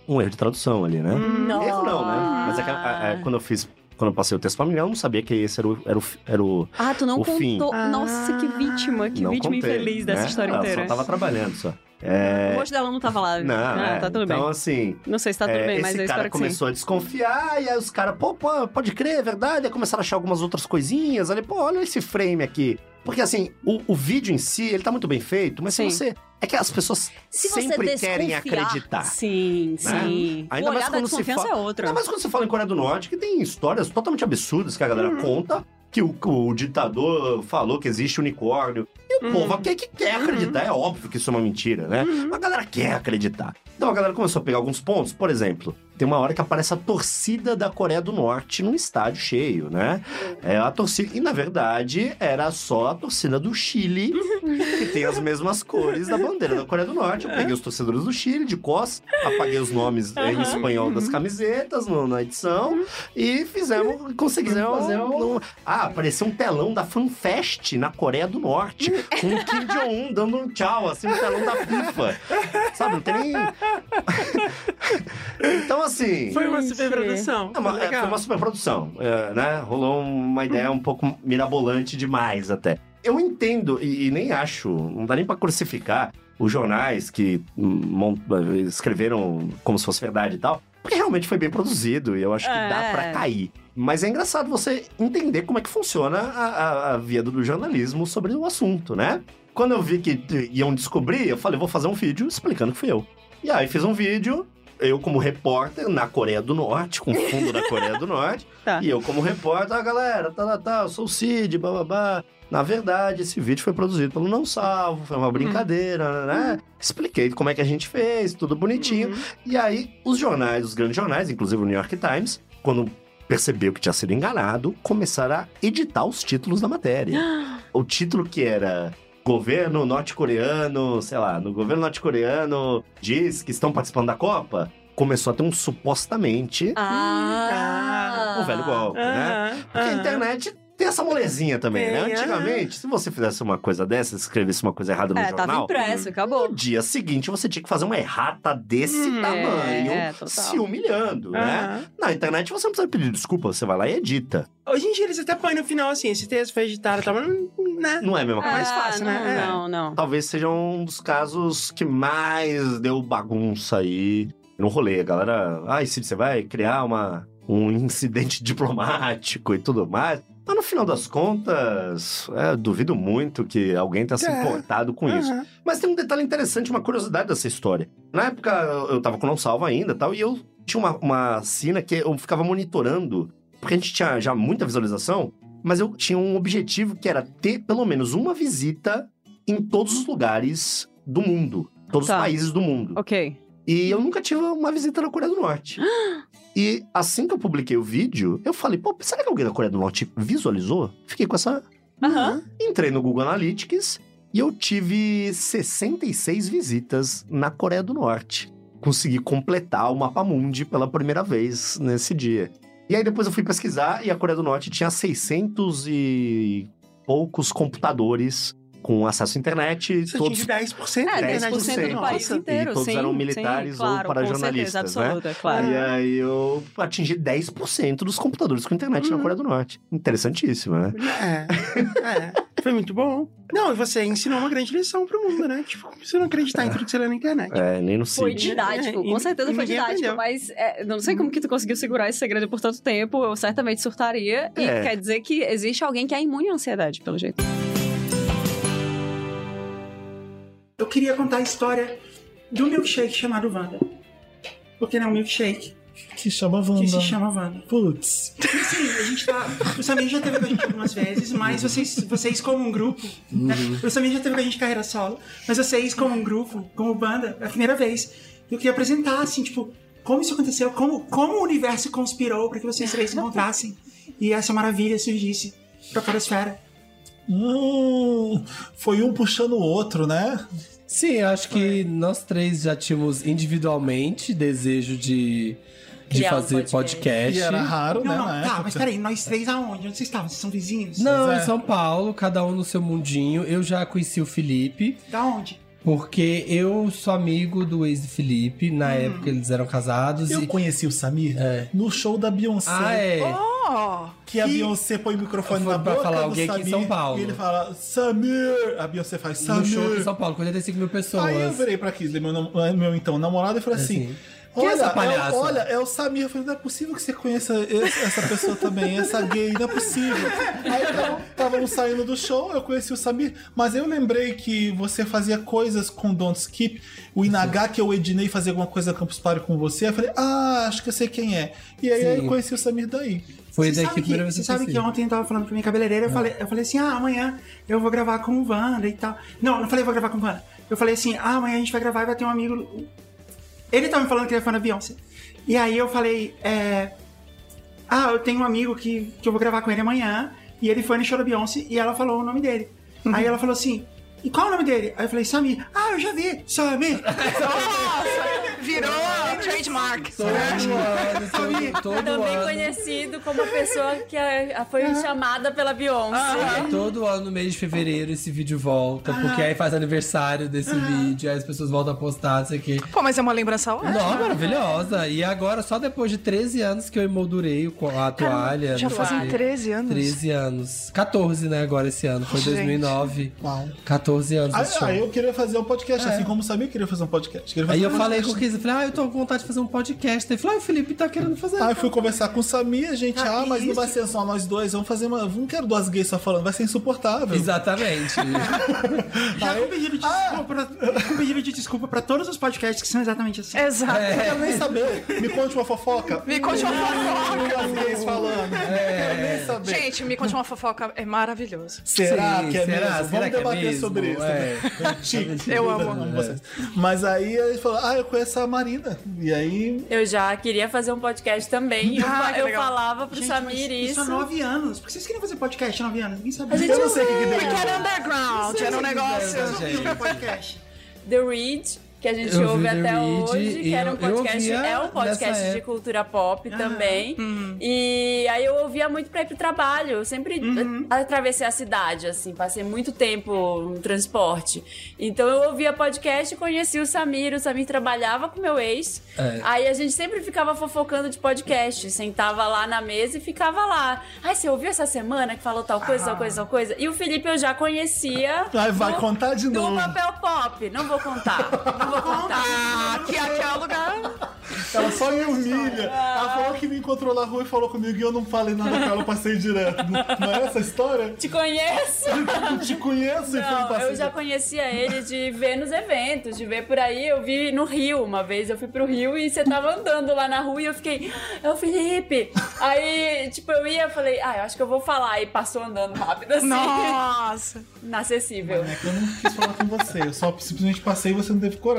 Um erro de tradução ali, né? Não. Erro não, né? Mas é que, a- quando eu fiz, quando eu passei o texto pra menina, eu não sabia que esse era o, era o, era o Ah, tu não O fim. contou. Nossa, que vítima, que não vítima contei, infeliz dessa né? história Ela inteira. só tava trabalhando só. É... O rosto dela não tava lá. Não, ah, é. tá tudo então, bem. assim, Não sei se tá tudo é, bem, mas esse eu cara espero que sim. começou a desconfiar, e aí os caras, pô, pô, pode crer, é verdade. Aí começaram a achar algumas outras coisinhas. Ali, pô, olha esse frame aqui. Porque assim, o, o vídeo em si, ele tá muito bem feito, mas Sim. se você. É que as pessoas Se sempre querem acreditar. Sim, né? sim. Ainda o mais quando se fala- é outro. Ainda mais quando você fala em Coreia do Norte, que tem histórias totalmente absurdas que a galera Uhum. conta. Que o, o ditador falou que existe unicórnio. E o Uhum. povo aqui é que quer acreditar. É óbvio que isso é uma mentira, né? Uhum. A galera quer acreditar. Então a galera começou a pegar alguns pontos. Por exemplo, tem uma hora que aparece a torcida da Coreia do Norte num estádio cheio, né? É a torcida. E na verdade era só a torcida do Chile, que tem as mesmas cores da bandeira da Coreia do Norte. Eu peguei os torcedores do Chile de costas, apaguei os nomes eh, em espanhol das camisetas no- na edição e fizemos, conseguimos fazer um- Ah, apareceu um telão da FanFest na Coreia do Norte, com o Kim Jong-un dando um tchau, assim, um telão da FIFA. Sabe, não tem nem. então, assim. Foi uma superprodução. É uma, é, foi uma superprodução, é, né? Rolou uma ideia um pouco mirabolante demais até. Eu entendo e, e nem acho, não dá nem pra crucificar os jornais que escreveram como se fosse verdade e tal, porque realmente foi bem produzido e eu acho que dá É. pra cair. Mas é engraçado você entender como é que funciona a, a, a via do jornalismo sobre o assunto, né? Quando eu vi que iam descobrir, eu falei, vou fazer um vídeo explicando que fui eu. E aí fiz um vídeo, eu como repórter na Coreia do Norte, com fundo da Coreia do Norte. Tá. E eu como repórter, ah, galera, tá, tá, tá, eu sou o Cid, bababá. Na verdade, esse vídeo foi produzido pelo Não Salvo, foi uma brincadeira, né? Expliquei como é que a gente fez, tudo bonitinho. E aí, os jornais, os grandes jornais, inclusive o New York Times, quando percebeu que tinha sido enganado, começaram a editar os títulos da matéria. o título que era governo norte-coreano, sei lá, no governo norte-coreano diz que estão participando da Copa, começou a ter um supostamente Ah! um velho golpe, né? Aham, Porque a internet tem essa molezinha também, Tem, né? Antigamente, se você fizesse uma coisa dessa, escrevesse uma coisa errada no É, tava jornal, impresso, acabou. no dia seguinte você tinha que fazer uma errata desse Hum, tamanho, é, se humilhando, né? Na internet você não precisa pedir desculpa, você vai lá e edita. Hoje em dia eles até põem no final assim, esse texto foi editado, tá, mas não- né? Não é a mesma coisa? mais fácil, não, né? É. Não, não. Talvez seja um dos casos que mais deu bagunça aí no rolê. A galera, ai, Cid, você vai criar uma, um incidente diplomático e tudo mais. Mas no final das contas, é, duvido muito que alguém tenha se É. importado com isso. Mas tem um detalhe interessante, uma curiosidade dessa história. Na época, eu tava com o Não Salvo ainda e tal, e eu tinha uma, uma cena que eu ficava monitorando, porque a gente tinha já muita visualização, mas eu tinha um objetivo que era ter pelo menos uma visita em todos os lugares do mundo. Todos Tá. os países do mundo. Ok. E eu nunca tive uma visita na Coreia do Norte. e assim que eu publiquei o vídeo, eu falei, pô, será que alguém da Coreia do Norte visualizou? Fiquei com essa Aham. Entrei no Google Analytics e eu tive 66 visitas na Coreia do Norte. Consegui completar o mapa mundi pela primeira vez nesse dia. E aí depois eu fui pesquisar e a Coreia do Norte tinha 600 e poucos computadores com acesso à internet, Você todos tinha 10% É, da internet 10% do país inteiro, E todos sim. eram sim, militares ou claro, para com jornalistas, certeza né? absoluta, claro. E aí eu atingi 10% dos computadores com internet na Coreia do Norte. Interessantíssimo, né? É, é. Foi muito bom. Não, e você ensinou uma grande lição pro mundo, né? Tipo, você não acreditar em tudo que você lê na internet. É, nem no Foi Cid. didático, É, com e- certeza e foi didático, aprendeu. mas é, não sei como que tu conseguiu segurar esse segredo por tanto tempo, eu certamente surtaria, e É. quer dizer que existe alguém que é imune à ansiedade, pelo jeito. Queria contar a história do milkshake chamado Wanda. Porque não é um milkshake Que chama Wanda. que se chama Wanda. Putz. Sim, a gente tá. O Samir já teve com a gente algumas vezes, mas vocês, vocês como um grupo. Né? O Samir já teve com a gente carreira solo, mas vocês como um grupo, como banda, é a primeira vez. Eu queria apresentar, assim, tipo, como isso aconteceu, como, como o universo conspirou para que vocês três se encontrassem e essa maravilha surgisse pra Podosfera. Hum, foi um puxando o outro, né? Sim, eu acho que nós três já tínhamos individualmente desejo de, de Criar um fazer podcast. E era raro, Não, né? não, na tá, época. mas peraí, nós três aonde? Onde vocês estavam? Vocês são vizinhos? Não, Pois é. em São Paulo, cada um no seu mundinho. Eu já conheci o Felipe, Da onde? porque eu sou amigo do ex de Felipe. Na Hum. época eles eram casados. Eu e... conheci o Samir É. no show da Beyoncé. Ah, é. Oh! Que a Beyoncé põe o microfone na pra boca falar do alguém aqui em Samir, São Paulo. E ele fala, Samir! A Beyoncé faz, No show Samir! São Paulo, com 85 mil pessoas. Aí eu virei pra Kisley, meu, meu então namorado, e falei assim... Assim, quem é Olha, essa palhaça?" é, o- olha, é o Samir. Eu falei, não é possível que você conheça esse- essa pessoa também, essa gay, não é possível. Aí então, estávamos saindo do show, eu conheci o Samir, mas eu lembrei que você fazia coisas com Don't Skip, o Inagá, que eu Ednei fazia alguma coisa Campus Party com você. Eu falei, ah, acho que eu sei quem é. E aí Sim. eu conheci o Samir daí. Foi Você sabe que a primeira vez você que eu sabe que ontem eu tava falando com minha cabeleireira, eu, falei, eu falei assim, ah, amanhã eu vou gravar com o Wanda e tal. Não, não falei vou gravar com o Wanda. Eu falei assim, ah, amanhã a gente vai gravar e vai ter um amigo... Ele tava me falando que ele é fã da Beyoncé. E aí eu falei, é... Ah, eu tenho um amigo que, que eu vou gravar com ele amanhã, e ele foi no show da Beyoncé, e ela falou o nome dele. Aí ela falou assim, e qual é o nome dele? Aí eu falei, Samir. Ah, eu já vi, Samir. Nossa! Virou trademark. Todo ano, todo, todo Também ano. conhecido como a pessoa que a- a- foi chamada pela Beyoncé. Todo ano, no mês de fevereiro, esse vídeo volta, porque aí faz aniversário desse vídeo, aí as pessoas voltam a postar, não sei o quê. Pô, mas é uma lembrança ótima. Não, maravilhosa. E agora, só depois de 13 anos que eu emoldurei a toalha. Já fazem sei. 13 anos. 13 anos. 14, né, agora esse ano. Foi Gente. 2009. Uau. 14 anos Aí, eu queria fazer um podcast, assim como o Samir queria fazer um podcast. Queria fazer Aí um eu falei com o podcast. Kiz, falei, ah, eu tô com vontade de fazer um podcast. Aí ele falou, ah, o Felipe tá querendo fazer. Aí eu fui conversar com o Samir, a gente, Ah, ah, mas não vai ser só nós dois, vamos fazer uma. Não quero duas gays só falando, vai ser insuportável. Exatamente. Já com pedido de desculpa, pra, com pedido de desculpa pra todos os podcasts que são exatamente assim. Exato. Eu quero nem saber. Me conte uma fofoca. Me conte uma fofoca. Duas gays falando. É. Quero nem saber. Gente, me conte uma fofoca é maravilhoso. Será Sim, que é será? mesmo? Será Vamos é debater mesmo? sobre isso. É. Chique. Eu amo. vocês. Mas aí ele falou: Ah, eu conheço a Marina. E aí. Eu já queria fazer um podcast também. Eu, Ah, eu legal. falava pro Gente, Samir mas isso. há nove anos. Por que vocês queriam fazer podcast há nove anos? Ninguém sabia. A gente Eu não sei o que, que deu. Porque era underground, era um negócio. Vocês Vocês ouviram podcast? The Read, que a gente Eu ouve até Read hoje, que era um podcast, é um podcast de cultura pop também. E aí eu ouvia muito pra ir pro trabalho. Eu sempre atravessei a cidade, assim, passei muito tempo no transporte. Então eu ouvia podcast e conheci o Samir. O Samir trabalhava com meu ex. É. Aí a gente sempre ficava fofocando de podcast. Sentava lá na mesa e ficava lá. Ai, você ouviu essa semana que falou tal coisa, tal coisa, tal coisa? E o Felipe eu já conhecia. Ai, vai do- contar de do novo. papel pop. Não vou contar. Não vou contar. Ah, aqui, é o lugar. Ela só me humilha. Ela falou que me encontrou na rua e falou comigo e eu não falei nada com ela, eu passei direto. Não não é essa a história? Te conheço. Eu te conheço e fui Não, passei eu já conhecia ele de ver nos eventos, de ver por aí. Eu vi no Rio uma vez, eu fui pro Rio e você tava andando lá na rua e eu fiquei, é o Felipe. Aí, tipo, eu ia, falei, ah, eu acho que eu vou falar. E passou andando rápido assim. Nossa. Inacessível. É que eu não quis falar com você. Eu só simplesmente passei e você não teve coragem.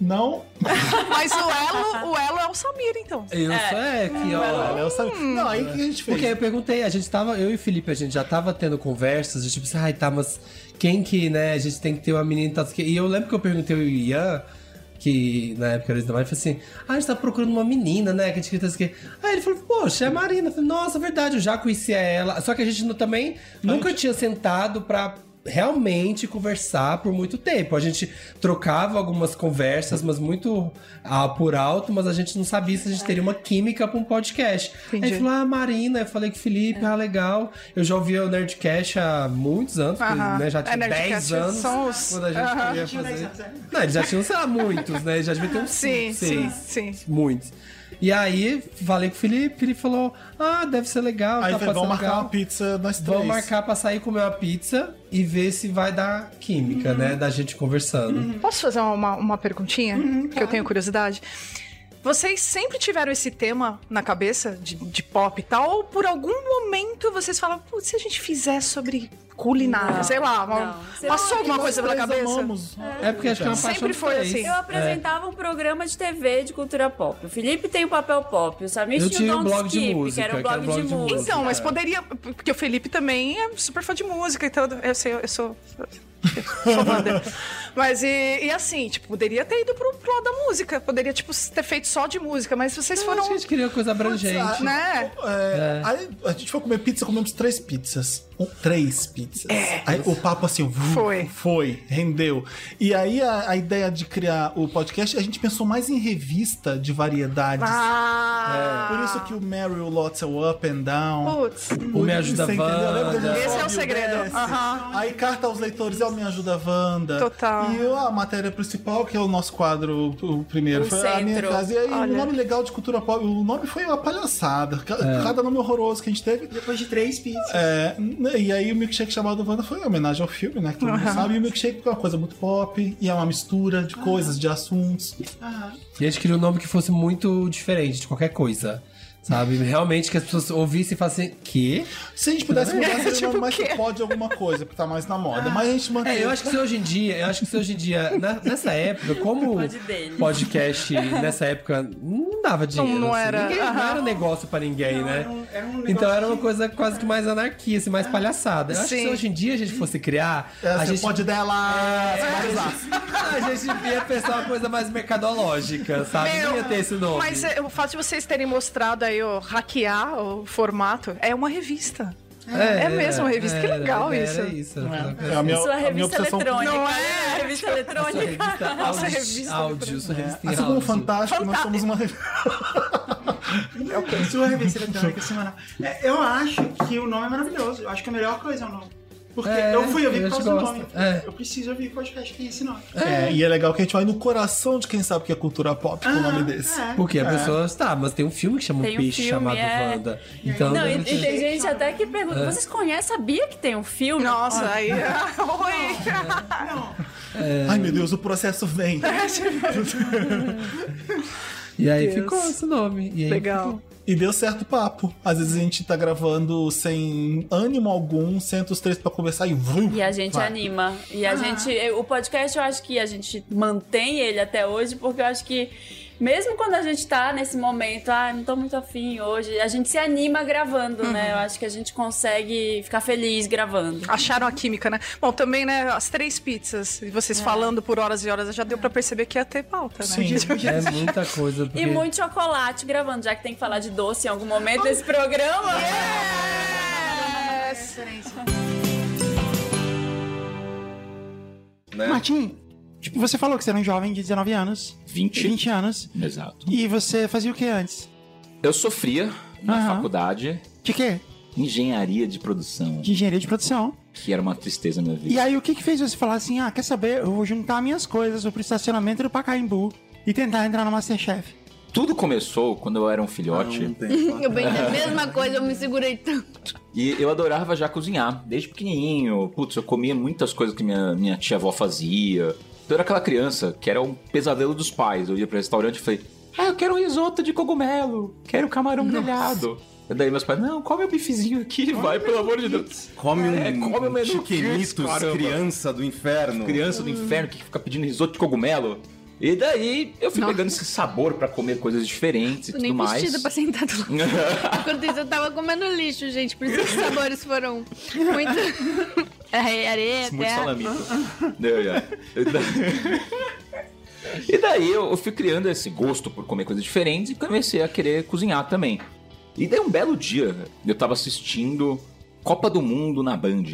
Não? Mas o elo, o elo é o Samir, então. Eu sou é que, ó. Ela, eu sabia. Não, aí o que a gente fez? Porque eu perguntei, a gente tava, eu e o Felipe, a gente já tava tendo conversas, de tipo assim, ai tá, mas quem que, né, a gente tem que ter uma menina e tal. E eu lembro que eu perguntei ao Ian, que na época era da ele falou assim, ah, a gente tá procurando uma menina, né, que a gente quer que Aí ele falou, poxa, é a Marina. Eu falei, Nossa, verdade, eu já conhecia ela. Só que a gente não- também nunca tinha sentado pra realmente conversar por muito tempo. A gente trocava algumas conversas, mas muito ah, por alto, mas a gente não sabia se a gente teria uma química pra um podcast. Aí Entendi. ele falou, ah, Marina, eu falei o Felipe, ah, legal. Eu já ouvia o Nerdcast há muitos anos, porque, né, já É, tinha Nerdcast 10 anos são os- quando a gente Aham. queria Tinha 10 fazer. é? Não, eles já tinham, sei lá, muitos, né? Já devia ter uns Sim, cinco, sim, seis. sim. Muitos. E aí, falei com o Felipe, Felipe falou, ah, deve ser legal, Aí tá pode vamos marcar legal. uma pizza nós três. Vamos marcar pra sair comer uma pizza e ver se vai dar química, né? Da gente conversando. Posso fazer uma, uma perguntinha? que eu tenho curiosidade. Vocês sempre tiveram esse tema na cabeça de, de pop e tal? Ou por algum momento vocês falam, putz, se a gente fizer sobre culinária, Não, sei lá, uma- passou não- alguma coisa pela cabeça? amamos. É porque acho que é uma Sempre foi três. assim. Eu apresentava um programa de TV de cultura pop. O Felipe tem o papel pop, o Samir Eu tinha um blog de Skip, música, que era era blog, blog de de música. Então, mas É. poderia. Porque o Felipe também é super fã de música e tudo. Eu sei, eu sou. Mas e, e assim, tipo, poderia ter ido pro, pro lado da música. Poderia, tipo, ter feito só de música, mas vocês foram. A gente queria coisa abrangente. Né? É, Aí a gente foi comer pizza, comemos três pizzas. Um, três pizzas. Aí o papo assim, vu, Foi. Foi, rendeu. E aí a, a ideia de criar o podcast, a gente pensou mais em revista de variedades. Ah! Por isso que o Meryl Lots é o Up and Down. Putz. O Me Ajuda Esse é o segredo. Aí carta aos leitores é o Me Ajuda Wanda. Total. E a matéria principal, que é o nosso quadro, o primeiro, O foi a minha centro. casa. E aí Olha. o nome legal de cultura pop, o nome foi uma palhaçada. Ca- Cada nome horroroso que a gente teve. Depois de três pizzas. É, e aí o milkshake chamado Wanda foi uma homenagem ao filme, né? Que todo mundo sabe. E o milkshake é uma coisa muito pop, e é uma mistura de coisas, de assuntos. E a gente queria um nome que fosse muito diferente de qualquer coisa. Sabe? Realmente que as pessoas ouvissem e falassem, que? Se a gente pudesse mudar, seria Tipo nome mais que pode alguma coisa, porque tá mais na moda. Mas a gente mantém. É, eu acho que se hoje em dia, eu acho que se hoje em dia, na- nessa época, como podcast nessa época não dava dinheiro. não assim. era, Ninguém- não era negócio pra ninguém, né? Era um, era um Então era uma que- coisa quase que mais anarquia, assim, mais palhaçada. Eu acho que Sim. se hoje em dia a gente fosse criar, É, a gente pode dela. você pode usar. a gente ia pensar uma coisa mais mercadológica, sabe? Meu, não ia ter esse nome. Mas é, o fato de vocês terem mostrado aí o hackear o formato é uma revista. É mesmo, uma revista. Que legal era isso. isso. É a minha, Sua a minha revista eletrônica. Não é? A revista eletrônica. Revista Nossa, áudio, revista áudio, sua revista em Assim como. Fantástico, nós somos uma revista. Sua revista eletrônica semanal. É, eu acho que o nome é maravilhoso. Eu acho que a melhor coisa é o nome. Porque É, eu fui ouvir a por causa do nome. É. Eu preciso ouvir podcast que tem esse nome. É, e é legal que a gente vai no coração de quem sabe que é cultura pop com o nome desse. É. Porque a pessoa está, mas tem um filme que chama Tem um peixe filme, chamado é. Wanda. Então, Não, e, e tem gente até que pergunta: vocês conhecem? Sabia que tem um filme? Nossa, Ó, aí. Oi! Ai meu Deus, o processo vem. E aí Deus. ficou esse nome. E aí Legal. E deu certo o papo. Às vezes a gente tá gravando sem ânimo algum, senta os três pra conversar e vrum, E a gente vai. anima. E a gente. O podcast, eu acho que a gente mantém ele até hoje, porque eu acho que. Mesmo quando a gente tá nesse momento, ah, não tô muito afim hoje, a gente se anima gravando, né? Eu acho que a gente consegue ficar feliz gravando. Acharam a química, né? Bom, também, né, as três pizzas, e vocês falando por horas e horas, já deu pra perceber que ia ter pauta, né? Sim. É muita coisa. Porque... E muito chocolate gravando, já que tem que falar de doce em algum momento desse programa. Né? Martim, tipo, você falou que você era um jovem de 19 anos. 20. 20 anos. Exato. E você fazia o que antes? Eu sofria na Aham. faculdade De quê? engenharia de produção, De engenharia de produção. que era uma tristeza na minha vida. E aí, o que que fez você falar assim, ah, quer saber? Eu vou juntar minhas coisas, vou pro estacionamento do Pacaembu e tentar entrar no Masterchef. Tudo começou quando eu era um filhote Eu pensei a mesma coisa, eu me segurei tanto. e eu adorava já cozinhar. Desde pequenininho, putz, eu comia muitas coisas que minha, minha tia-avó fazia. Então eu era aquela criança que era um pesadelo dos pais. Eu ia pro restaurante e falei, ah, eu quero um risoto de cogumelo, quero camarão grelhado. E daí meus pais, não, come o bifezinho aqui, vai, pelo amor de Deus. Come um, É, come um chiquenitos, criança do inferno. criança do inferno que fica pedindo risoto de cogumelo. E daí eu fui Nossa. pegando esse sabor pra comer coisas diferentes e tudo nem mais. vestida pra sentar do lado. Enquanto isso, eu tava comendo lixo, gente. Por isso que os sabores foram muito. Areia, areia Muito terra. salamito. Não, já. E daí- eu fui criando esse gosto por comer coisas diferentes e comecei a querer cozinhar também. E daí um belo dia, eu tava assistindo Copa do Mundo na Band.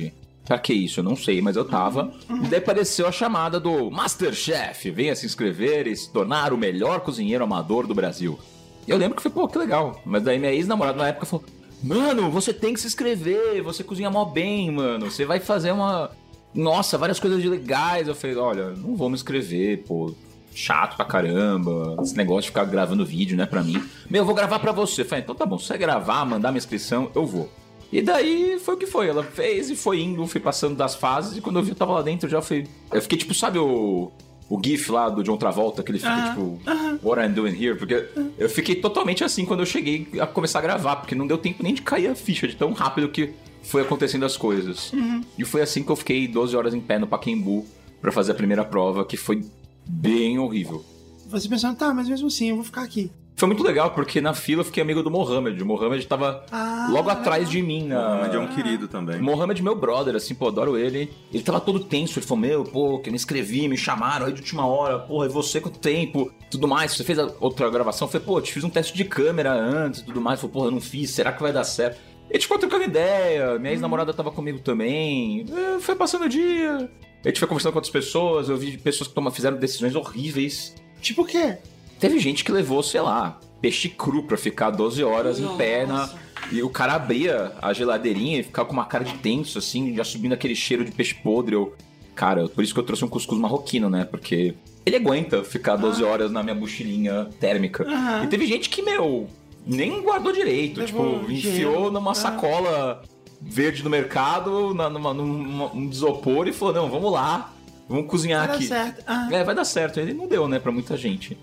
Pra que isso? Eu não sei, mas eu tava. E daí apareceu a chamada do Masterchef. Venha se inscrever e se tornar o melhor cozinheiro amador do Brasil. E eu lembro que foi, pô, que legal. Mas daí minha ex-namorada na época falou: Mano, você tem que se inscrever, você cozinha mó bem, mano. Você vai fazer uma. Nossa, várias coisas legais. Eu falei, olha, não vou me inscrever, pô. Chato pra caramba. Esse negócio de ficar gravando vídeo, né, pra mim. Meu, eu vou gravar pra você. Eu falei, então tá bom, se você gravar, mandar minha inscrição, eu vou. E daí foi o que foi. Ela fez e foi indo, fui passando das fases. E quando eu vi, eu tava lá dentro, eu já fui. Eu fiquei tipo, sabe o. O GIF lá do John Travolta, que ele fica tipo, What I'm doing here? Porque eu fiquei totalmente assim quando eu cheguei a começar a gravar, porque não deu tempo nem de cair a ficha, de tão rápido que foi acontecendo as coisas. E foi assim que eu fiquei 12 horas em pé no Pacaembu pra fazer a primeira prova, que foi bem horrível. Você pensando, tá, mas mesmo assim, eu vou ficar aqui. Foi muito legal, porque na fila eu fiquei amigo do Mohamed. O Mohamed tava Ah, logo atrás de mim na. Mohamed é um querido também. Mohamed, meu brother, assim, pô, adoro ele. Ele tava todo tenso, ele falou, meu, pô, que eu me inscrevi, me chamaram aí de última hora, porra, e você quanto tempo, tudo mais. Você fez a outra gravação? Eu falei, pô, te fiz um teste de câmera antes tudo mais. Falei, porra, eu não fiz, será que vai dar certo? E ficou trocando ideia, minha ex-namorada tava comigo também. É, Foi passando o dia. A gente foi conversando com outras pessoas, eu vi pessoas que toma- fizeram decisões horríveis. Tipo o quê? Teve gente que levou, sei lá, peixe cru pra ficar 12 horas em pé na. E o cara abria a geladeirinha e ficava com uma cara de tenso, assim, já subindo aquele cheiro de peixe podre. Eu... Cara, por isso que eu trouxe um cuscuz marroquino, né? Porque ele aguenta ficar 12 horas na minha mochilinha térmica. Aham. E teve gente que, meu, nem guardou direito. Levou tipo, enfiou numa Ah. sacola verde no mercado, na, numa, numa, um isopor e falou: não, vamos lá. Vamos cozinhar Vai dar aqui. certo. Ah. É, vai dar certo. Ele não deu, né, pra muita gente.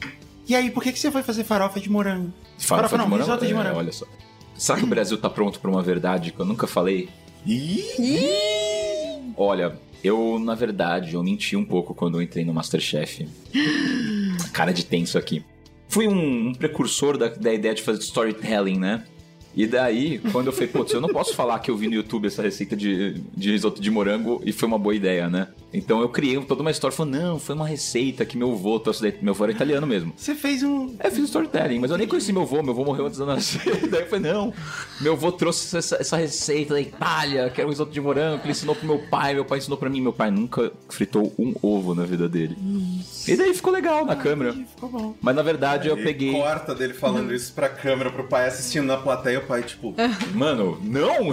E aí, por que, que você foi fazer farofa de morango? Farofa não, de morango? risoto de É, morango. olha só. Será que o Brasil tá pronto pra uma verdade que eu nunca falei? Olha, eu, na verdade, eu menti um pouco quando eu entrei no Masterchef. Cara de tenso aqui. Fui um, um precursor da, da ideia de fazer storytelling, né? E daí, quando eu falei, putz, eu não posso falar que eu vi no YouTube essa receita de, de risoto de morango e foi uma boa ideia, né? Então eu criei toda uma história, falando, não, foi uma receita que meu avô trouxe daí. Meu avô era italiano mesmo. Você fez um. É, fiz storytelling, mas eu nem conheci meu avô, meu avô morreu antes de eu nascer. Daí eu falei, não, meu avô trouxe essa, essa receita da Itália, que era um risoto de morango, que ele ensinou pro meu pai, meu pai ensinou pra mim, meu pai nunca fritou um ovo na vida dele. E daí ficou legal na câmera. Ficou bom. Mas na verdade eu Ele peguei. corta dele falando isso pra câmera, pro pai assistindo na plateia, o pai, tipo. Mano, não!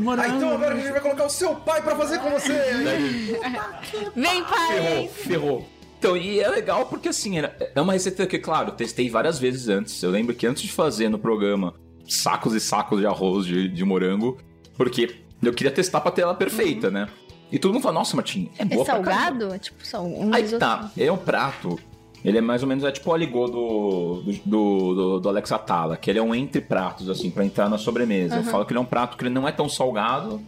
Morango. Ah, então agora a gente vai colocar o seu pai pra fazer com você. Vem, pai! Ferrou, ferrou. Então, e é legal porque assim, era- é uma receita que, claro, eu testei várias vezes antes. Eu lembro que antes de fazer no programa sacos e sacos de arroz de, de morango, porque eu queria testar pra ter ela perfeita, né? E todo mundo fala, nossa, Martim, é É boa pra caramba." salgado? É tipo sal... um Aí tá, é um prato. Ele é mais ou menos é tipo o aligô do, do, do, do, Alex Atala, que ele é um entre pratos, assim, pra entrar na sobremesa. Eu falo que ele é um prato que ele não é tão salgado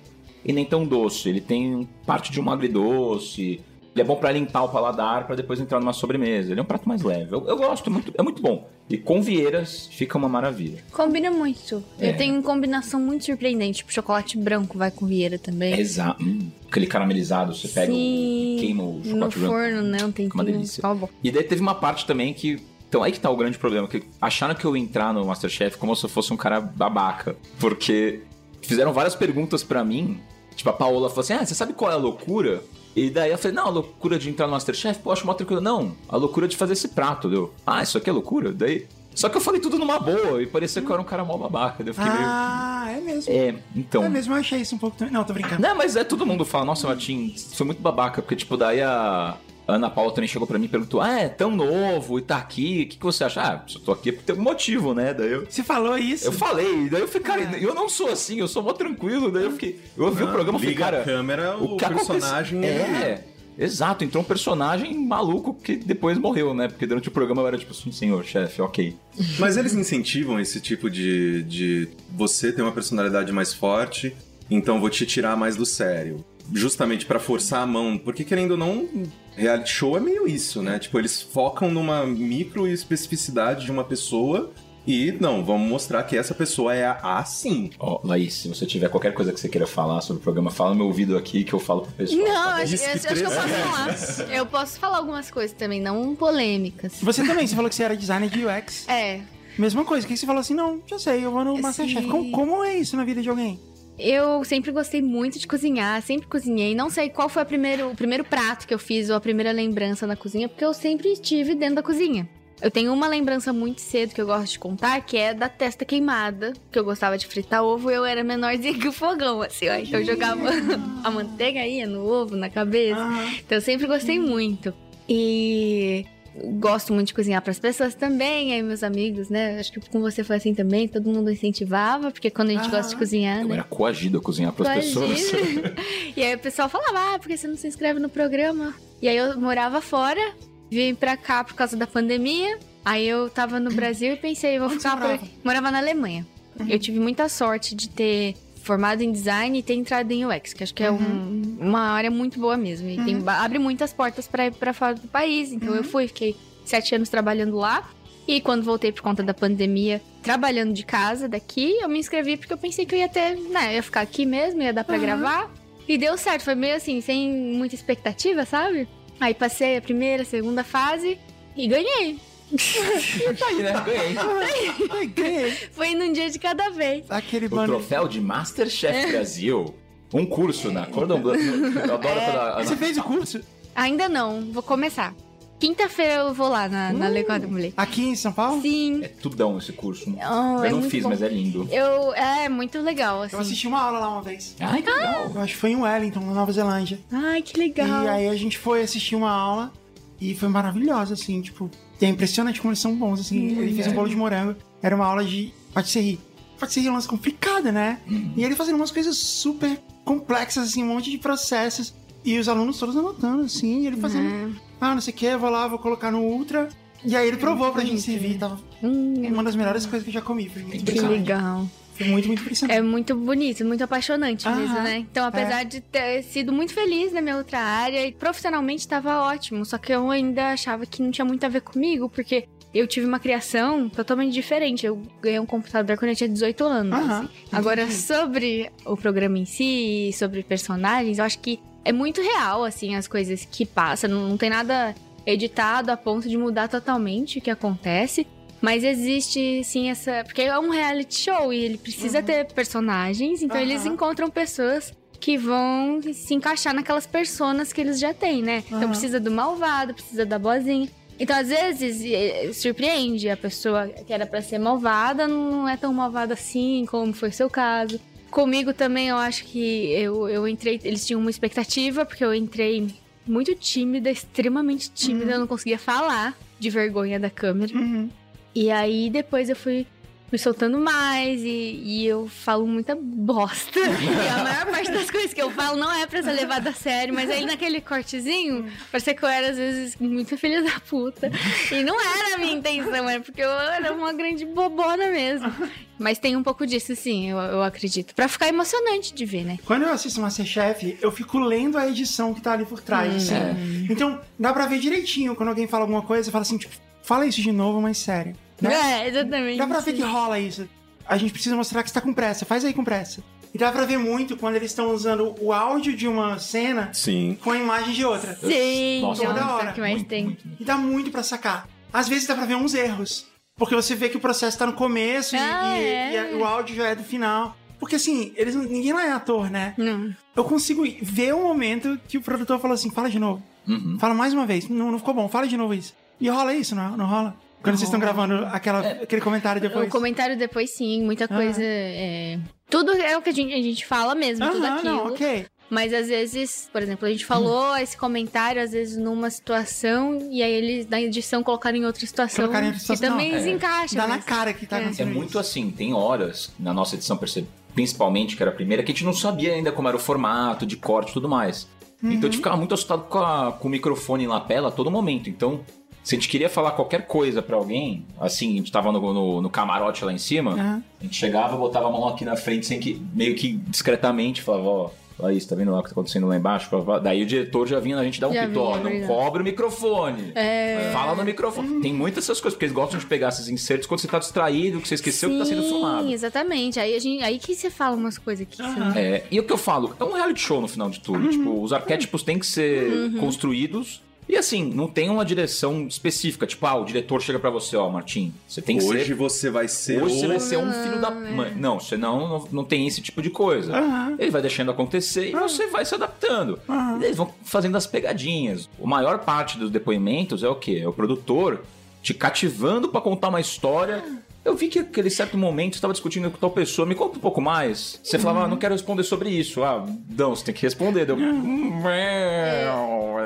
e nem tão doce. Ele tem parte de um agridoce. Ele é bom pra limpar o paladar pra depois entrar numa sobremesa. Ele é um prato mais leve. Eu, eu gosto, é muito, é muito bom. E com vieiras fica uma maravilha. Combina muito. É. Eu tenho uma combinação muito surpreendente. Tipo, chocolate branco vai com vieira também. Exato. Hum, aquele caramelizado, você pega Sim. o, queima o No chocolate branco. forno, né? Um tempinho. uma delícia. Bom. E daí teve uma parte também que. Então aí que tá o grande problema, que acharam que eu ia entrar no Masterchef como se eu fosse um cara babaca. Porque fizeram várias perguntas pra mim. Tipo, a Paola falou assim: Ah, você sabe qual é a loucura? E daí eu falei, não, a loucura de entrar no Masterchef, pô, acho mó tranquilo. Não, a loucura de fazer esse prato, deu. Ah, isso aqui é loucura? Daí. Só que eu falei tudo numa boa e parecia que eu era um cara mó babaca. Daí eu fiquei Ah, é mesmo. meio. É, então. É mesmo, eu achei isso um pouco também. Não, tô brincando. Não, mas é todo mundo fala, nossa, Martim, você foi muito babaca, porque, tipo, daí a Ana Paula também chegou pra mim e perguntou: Ah, é tão novo e tá aqui, o que, que você acha? Ah, eu tô aqui porque tem um motivo, né? Daí eu. Você falou isso? Eu falei, daí eu fiquei, cara, eu não sou assim, eu sou mó tranquilo, daí eu fiquei. Eu ouvi o programa e falei, Liga cara. a câmera, o, que acontece- personagem. É. Exato, entrou um personagem maluco que depois morreu, né? Porque durante o programa eu era tipo assim, senhor, chefe, ok. Mas eles incentivam esse tipo de, de. Você ter uma personalidade mais forte, então vou te tirar mais do sério. Justamente pra forçar a mão. Porque querendo ou não, reality show é meio isso, né? Tipo, eles focam numa micro especificidade de uma pessoa. E não, vamos mostrar que essa pessoa é a- assim. Ó, Laís, se você tiver qualquer coisa que você queira falar sobre o programa, fala no meu ouvido aqui que eu falo pro pessoal. Não, tá acho, acho que eu posso falar. Eu posso falar algumas coisas também, não polêmicas. Você também, você falou que você era designer de UX. É, Mesma coisa, o que você falou assim? Não, já sei, eu vou no Masterchef. Como, como é isso na vida de alguém? Eu sempre gostei muito de cozinhar, sempre cozinhei. Não sei qual foi primeiro, o primeiro prato que eu fiz ou a primeira lembrança na cozinha, porque eu sempre estive dentro da cozinha. Eu tenho uma lembrança muito cedo que eu gosto de contar, que é da testa queimada, que eu gostava de fritar ovo, eu era menorzinha que o fogão, assim, ó. Então eu jogava a manteiga ia no ovo, na cabeça. Então eu sempre gostei muito. E gosto muito de cozinhar para as pessoas também, aí meus amigos, né? Acho que com você foi assim também, todo mundo incentivava, porque quando a gente Ah, gosta de cozinhar, Eu né? era coagido a cozinhar pras pessoas. Imagina. e aí o pessoal falava, ah, por que você não se inscreve no programa? E aí eu morava fora, vim pra cá por causa da pandemia. Aí eu tava no Brasil e pensei, vou Onde ficar por morava? aqui. Morava na Alemanha. Eu tive muita sorte de ter formado em design e ter entrado em UX, que acho que é um- uma área muito boa mesmo. E tem- abre muitas portas pra ir pra fora do país. Então eu fui, fiquei sete anos trabalhando lá. E quando voltei por conta da pandemia, trabalhando de casa daqui, eu me inscrevi porque eu pensei que eu ia ter, né, ia ficar aqui mesmo, ia dar pra Aham. gravar. E deu certo, foi meio assim, sem muita expectativa, sabe? Aí passei a primeira, segunda fase e ganhei. Tá aí, né? Ganhei. Ganhei. Foi num dia de cada vez. Aquele O banner. troféu de Masterchef Brasil. Um curso na Cordon Bleu. Eu adoro a- Você fez o curso? Ainda não, vou começar. Quinta-feira eu vou lá na, na Le Cordon Bleu. Aqui em São Paulo? Sim. É tudão esse curso. Oh, é eu não muito fiz, bom. mas é lindo. Eu, é muito legal, assim. Eu assisti uma aula lá uma vez. Ai, que legal. Eu acho que foi em Wellington, na Nova Zelândia. Ai, que legal. E aí a gente foi assistir uma aula e foi maravilhosa, assim, tipo, é impressionante como eles são bons, assim. ele fez um bolo de morango, era uma aula de patisserie. Patisserie é um lance complicado, né? E ele fazendo umas coisas super complexas, assim, um monte de processos. E os alunos todos anotando, assim, e ele fazendo, ah, não sei o que, vou lá, vou colocar no Ultra. E aí ele provou pra gente servir, tava Hum, uma das melhores coisas que eu já comi. Foi muito que legal. Foi muito, muito impressionante. É muito bonito, muito apaixonante Aham. mesmo, né? Então, apesar de ter sido muito feliz na minha outra área, e profissionalmente estava ótimo. Só que eu ainda achava que não tinha muito a ver comigo, porque eu tive uma criação totalmente diferente. Eu ganhei um computador quando eu tinha 18 anos. Assim. Agora, sobre o programa em si, sobre personagens, eu acho que é muito real, assim, as coisas que passam. Não, não tem nada editado a ponto de mudar totalmente o que acontece. Mas existe, sim, essa. Porque é um reality show e ele precisa ter personagens, então Aham. eles encontram pessoas que vão se encaixar naquelas personas que eles já têm, né? Então Aham. precisa do malvado, precisa da boazinha. Então, às vezes, surpreende a pessoa que era pra ser malvada, não é tão malvada assim, como foi o seu caso. Comigo também, eu acho que eu, eu entrei. Eles tinham uma expectativa, porque eu entrei muito tímida, extremamente tímida, eu não conseguia falar de vergonha da câmera. Uhum. E aí depois eu fui me soltando mais e, e eu falo muita bosta. e a maior parte das coisas que eu falo não é pra ser levada a sério, mas aí naquele cortezinho, parecia que eu era às vezes muito filha da puta. E não era a minha intenção, era porque eu era uma grande bobona mesmo. Mas tem um pouco disso, sim, eu, eu acredito. Pra ficar emocionante de ver, né? Quando eu assisto Masterchef, eu fico lendo a edição que tá ali por trás, assim. Então, dá pra ver direitinho quando alguém fala alguma coisa, fala assim, tipo, fala isso de novo, mas sério. Né? É, exatamente. Dá pra ver que rola isso. A gente precisa mostrar que você tá com pressa, faz aí com pressa. E dá pra ver muito quando eles estão usando o áudio de uma cena Sim. com a imagem de outra. Sim, Nossa, toda nossa, hora. que mais Muito, tem. muito, muito. E dá muito pra sacar. Às vezes dá pra ver uns erros. Porque você vê que o processo tá no começo e- Ah, e, é. e a- o áudio já é do final. Porque assim, eles, não- ninguém lá é ator, né? Não. Eu consigo ver o momento que o produtor falou assim: fala de novo. Uhum. Fala mais uma vez. Não, não ficou bom, fala de novo isso. E rola isso, não, não rola? Quando vocês estão gravando aquela, aquele comentário depois. O comentário depois, sim, muita coisa. é, Tudo é o que a gente, a gente fala mesmo, tudo Aham, aquilo. não, ok. Mas às vezes, por exemplo, a gente falou esse comentário, às vezes, numa situação, e aí eles, na edição, colocaram em outra situação. Colocaram em outra situação, Que também não, é. desencaixa. Dá na mas- cara que tá É. É acontecendo muito isso. assim, tem horas na nossa edição, principalmente, que era a primeira, que a gente não sabia ainda como era o formato de corte e tudo mais. Então a gente ficava muito assustado com, a- com o microfone na lapela a todo momento. Então, se a gente queria falar qualquer coisa pra alguém, assim, a gente tava no, no- no camarote lá em cima, Aham. a gente chegava, botava a mão aqui na frente, sem que, meio que discretamente, falava, ó. Olha isso, tá vendo lá o que tá acontecendo lá embaixo? Daí o diretor já vinha a gente dar um Já pito, ó, vinha, não verdade. cobre o microfone. É. Fala no microfone. Tem muitas essas coisas, porque eles gostam de pegar esses insertos quando você tá distraído, que você esqueceu que tá sendo filmado. Sim, exatamente. Aí, a gente, aí que você fala umas coisas que você não É, e o que eu falo, é um reality show no final de tudo. Tipo, os arquétipos têm que ser construídos. E assim, não tem uma direção específica. Tipo, ah, o diretor chega pra você, ó, Martim, você tem que Hoje ser. você vai ser Hoje o... você vai ser um filho da mãe. Não, você não, não, tem esse tipo de coisa. Aham. Ele vai deixando acontecer e você vai se adaptando. E eles vão fazendo as pegadinhas. A maior parte dos depoimentos é o quê? É o produtor te cativando pra contar uma história. Eu vi que aquele certo momento você estava discutindo com tal pessoa, me conta um pouco mais. Você falava, ah, não quero responder sobre isso. Ah, não, você tem que responder. Deu, é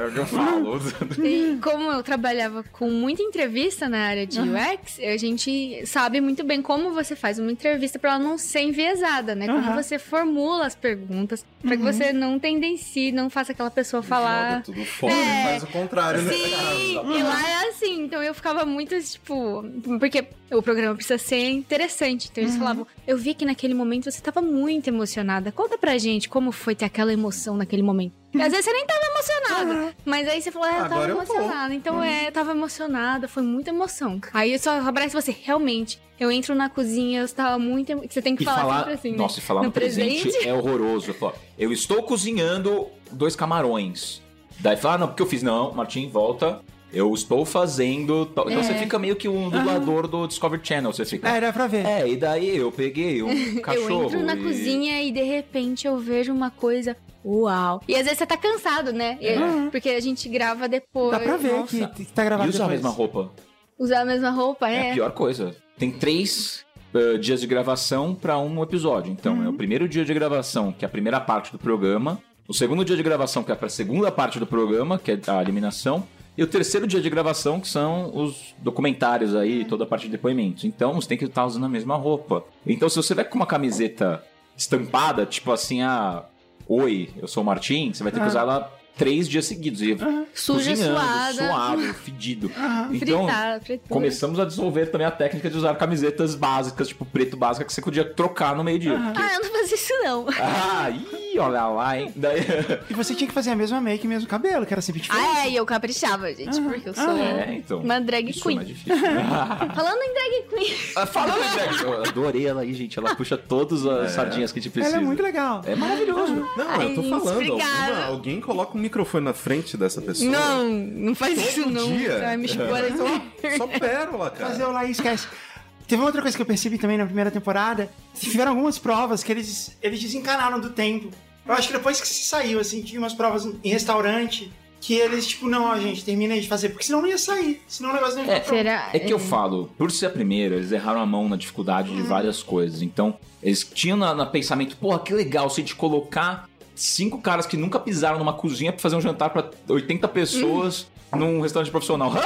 o que eu falo. E como eu trabalhava com muita entrevista na área de UX, a gente sabe muito bem como você faz uma entrevista para ela não ser enviesada, né? Como Aham. você formula as perguntas para que você não tendencie, não faça aquela pessoa Joga falar. tudo fora É. faz o contrário, né? Sim, e lá é assim, então eu ficava muito, tipo, porque o programa precisa ser interessante. Então eles falavam, eu vi que naquele momento você tava muito emocionada. Conta pra gente como foi ter aquela emoção naquele momento. Às vezes você nem tava emocionada. Mas aí você falou, é, eu tava eu tô. emocionada. Então é, eu tava emocionada, foi muita emoção. Aí eu só abraço você, realmente. Eu entro na cozinha, eu estava muito. emo- Você tem que E falar, falar, sempre assim. né? nossa, e falar no, presente, é horroroso. Eu, falo, eu estou cozinhando dois camarões. Daí fala, ah, não, porque eu fiz. Não, Martim, volta. Eu estou fazendo. tal. Então É. você fica meio que um dublador do Discovery Channel. Você fica. É, dá pra ver. É, e daí eu peguei um cachorro. Eu entro na e- cozinha e de repente eu vejo uma coisa. Uau! E às vezes você tá cansado, né? E- Porque a gente grava depois. Dá pra ver Nossa. que, tá gravado E usar a depois. mesma roupa. Usar a mesma roupa, É é. a pior coisa. Tem três uh, dias de gravação pra um episódio. Então, Uhum. é o primeiro dia de gravação, que é a primeira parte do programa. O segundo dia de gravação, que é pra segunda parte do programa, que é a eliminação. E o terceiro dia de gravação, que são os documentários aí, toda a parte de depoimentos. Então, você tem que estar usando a mesma roupa. Então, se você vai com uma camiseta estampada, tipo assim, ah, oi, eu sou o Martim, você vai ter que Ah. usar ela três dias seguidos. E Suja, cozinhando, suada. suado, fedido. Então, Fritada, fritura. Começamos a desenvolver também a técnica de usar camisetas básicas, tipo preto básica, que você podia trocar no meio-dia. porque- Ah, eu não fazia isso não. Ah, ih, olha lá, hein? Daí... E você tinha que fazer a mesma make e mesmo cabelo, que era sempre diferente. Ah, é, e eu caprichava, gente, porque eu sou É, então. uma drag Isso é queen. mais difícil. Falando em drag queen. Ah, Falando em drag, eu adorei ela aí, gente. Ela puxa todas as sardinhas que a gente precisa. Ela é muito legal. É maravilhoso. Não, Ai, eu tô falando. obrigada. alguma- alguém coloca um microfone na frente dessa pessoa. Não, não faz isso Todo não. dia. Vai me expor aqui. Só pérola, cara. Fazer o lá e esquece. Teve uma outra coisa que eu percebi também na primeira temporada. Tiveram algumas provas que eles, eles desencanaram do tempo. Eu acho que depois que se saiu, assim, tinha umas provas em restaurante que eles, tipo, não, ó, gente, termina aí de fazer, porque senão não ia sair. Senão o negócio não ia É. Será? É que eu falo, por ser a primeira, eles erraram a mão na dificuldade de várias coisas. Então, eles tinham na, na pensamento, porra, que legal se a gente colocar cinco caras que nunca pisaram numa cozinha pra fazer um jantar pra 80 pessoas num restaurante profissional.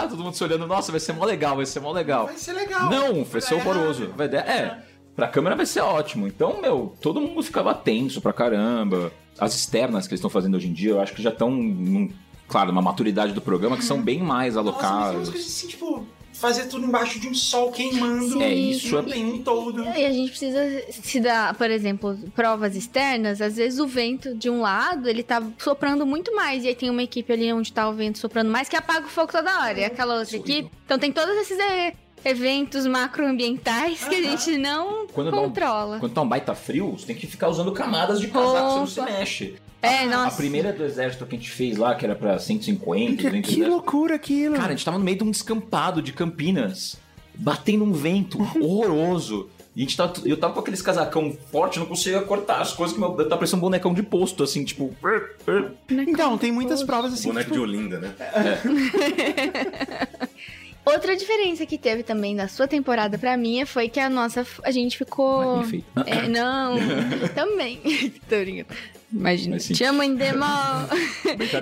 Ah! Todo mundo se olhando, nossa, vai ser mó legal, vai ser mó legal. Vai ser legal. Não, vai ser horroroso. Vai é, pra câmera vai ser ótimo. Então, meu, todo mundo ficava tenso pra caramba. As externas que eles estão fazendo hoje em dia, eu acho que já estão, claro, numa maturidade do programa que são bem mais Nossa, mas tem coisas assim, tipo, fazer tudo embaixo de um sol queimando. É, isso é o tempo todo. E a gente precisa se dar, por exemplo, provas externas, às vezes o vento de um lado, ele tá soprando muito mais, e aí tem uma equipe ali onde tá o vento soprando mais que apaga o fogo toda hora, e aquela outra equipe. Então tem todos esses eventos macroambientais que a gente não Quando dá um- controla. Quando tá um baita frio, você tem que ficar usando camadas de casaco, você não se Opa. mexe. É, A nossa. primeira do exército que a gente fez lá, que era pra 150, Que, 200 que loucura aquilo. Cara, a gente tava no meio de um descampado de Campinas, batendo um vento horroroso. E a gente tava, eu tava com aqueles casacão forte, não conseguia cortar as coisas que meu, eu tava parecendo um bonecão de posto, assim, tipo. Então, tem muitas provas assim. Boneco tipo, de Olinda, né? Outra diferença que teve também da sua temporada pra mim foi que a nossa. A gente ficou. É, não, também. Tô brincando. Imagina. Mas sim. Te amo em demo.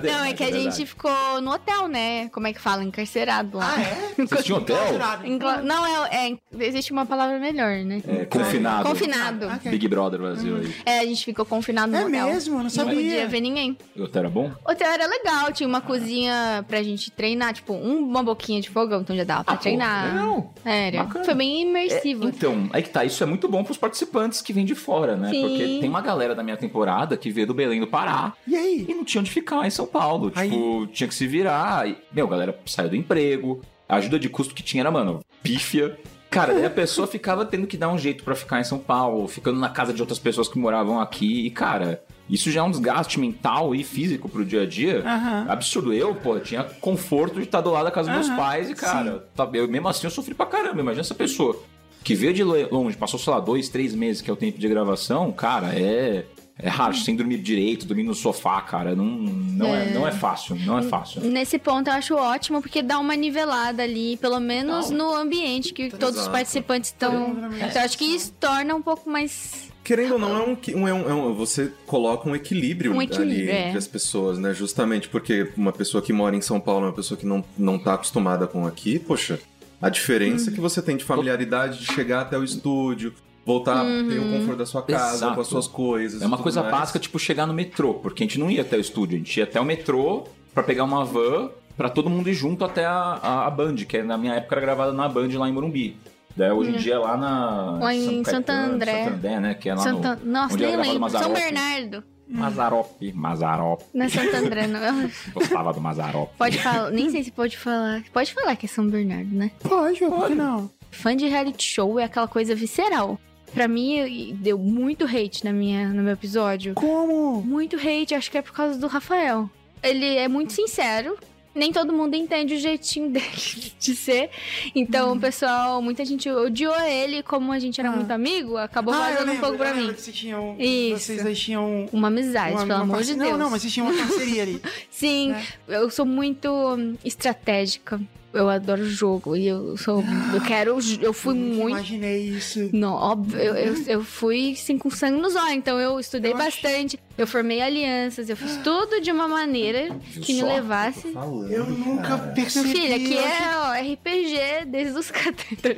Não, é que a verdade. gente ficou no hotel, né? Como é que fala? Encarcerado lá. Ah, é? Tinham hotel? Encla- Não, é, é- Existe uma palavra melhor, né? É, confinado. Confinado. Ah, ok. Big Brother Brasil aí. É, a gente ficou confinado no É hotel. mesmo? Eu não Não sabia. podia ver ninguém. O hotel era bom? O hotel era legal, tinha uma cozinha pra gente treinar, tipo, um- uma boquinha de fogão, então já dava pra Ah, treinar. legal. Era. Bacana. Foi bem imersivo. Então, aí que tá, isso é muito bom pros participantes que vêm de fora, né? Sim. Porque tem uma galera da minha temporada que veio do Belém do Pará E aí? e não tinha onde ficar em São Paulo. Aí- Tipo, tinha que se virar. E, meu, a galera saiu do emprego. A ajuda de custo que tinha era, mano, pífia. Cara, daí a pessoa ficava tendo que dar um jeito pra ficar em São Paulo, ficando na casa de outras pessoas que moravam aqui. E, cara, isso já é um desgaste mental e físico pro dia a dia. Aham. Absurdo. Eu, pô, tinha conforto de estar do lado da casa dos meus pais e, cara, tá- eu, mesmo assim eu sofri pra caramba. Imagina essa pessoa que veio de longe, passou, sei lá, dois, três meses, que é o tempo de gravação, cara, é. É raro, sem dormir direito, dormir no sofá, cara. Não, não, é. É. não é fácil, não é fácil. Nesse ponto eu acho ótimo, porque dá uma nivelada ali, pelo menos no ambiente que todos os Exato. participantes estão. Então, eu acho que isso torna um pouco mais. Querendo ou não, é um, um- é um- é um- você coloca um equilíbrio, Um equilíbrio, ali é. entre as pessoas, né? Justamente porque uma pessoa que mora em São Paulo, uma pessoa que não, não tá acostumada com aqui, poxa, a diferença que você tem de familiaridade de chegar até o estúdio, voltar, ter o conforto da sua casa, Exato. com as suas coisas. É uma coisa mais. básica, tipo, chegar no metrô, porque a gente não ia até o estúdio, a gente ia até o metrô pra pegar uma van pra todo mundo ir junto até a, a, a Band, que na minha época era gravada na Band lá em Morumbi. Daí hoje em dia é lá na. Lá em Santo André. Santo André, né? Que é lá Santa... no, Nossa, onde nem lembro. São. Bernardo. Mazarop, Mazarop. Não é Santo André, não. Gostava do Mazarop. Pode falar, nem sei se pode falar. Pode falar que é São Bernardo, né? Pode, por que não? Fã de reality show é aquela coisa visceral. Pra mim, deu muito hate na minha, no meu episódio. Como? Muito hate, acho que é por causa do Rafael. Ele é muito sincero. Nem todo mundo entende o jeitinho dele de ser. Então, o pessoal, muita gente odiou ele. Como a gente era Ah. muito amigo, acabou Ah, vazando um pouco pra mim. vocês tinham. Isso. Vocês aí tinham. Uma amizade, uma- pelo uma amor parce- de Deus. Não, não, mas vocês tinham uma parceria ali. Sim, né? eu sou muito hum, estratégica. Eu adoro jogo e eu sou. Eu quero. Eu fui Nunca muito. Imaginei isso. Não, óbvio, eu, eu, eu fui assim com sangue nos olhos, então eu estudei Eu acho- bastante, eu formei alianças, eu fiz tudo de uma maneira que me levasse. Eu nunca Meu percebi. filho, aqui eu achei- é ó, RPG desde os 14, tá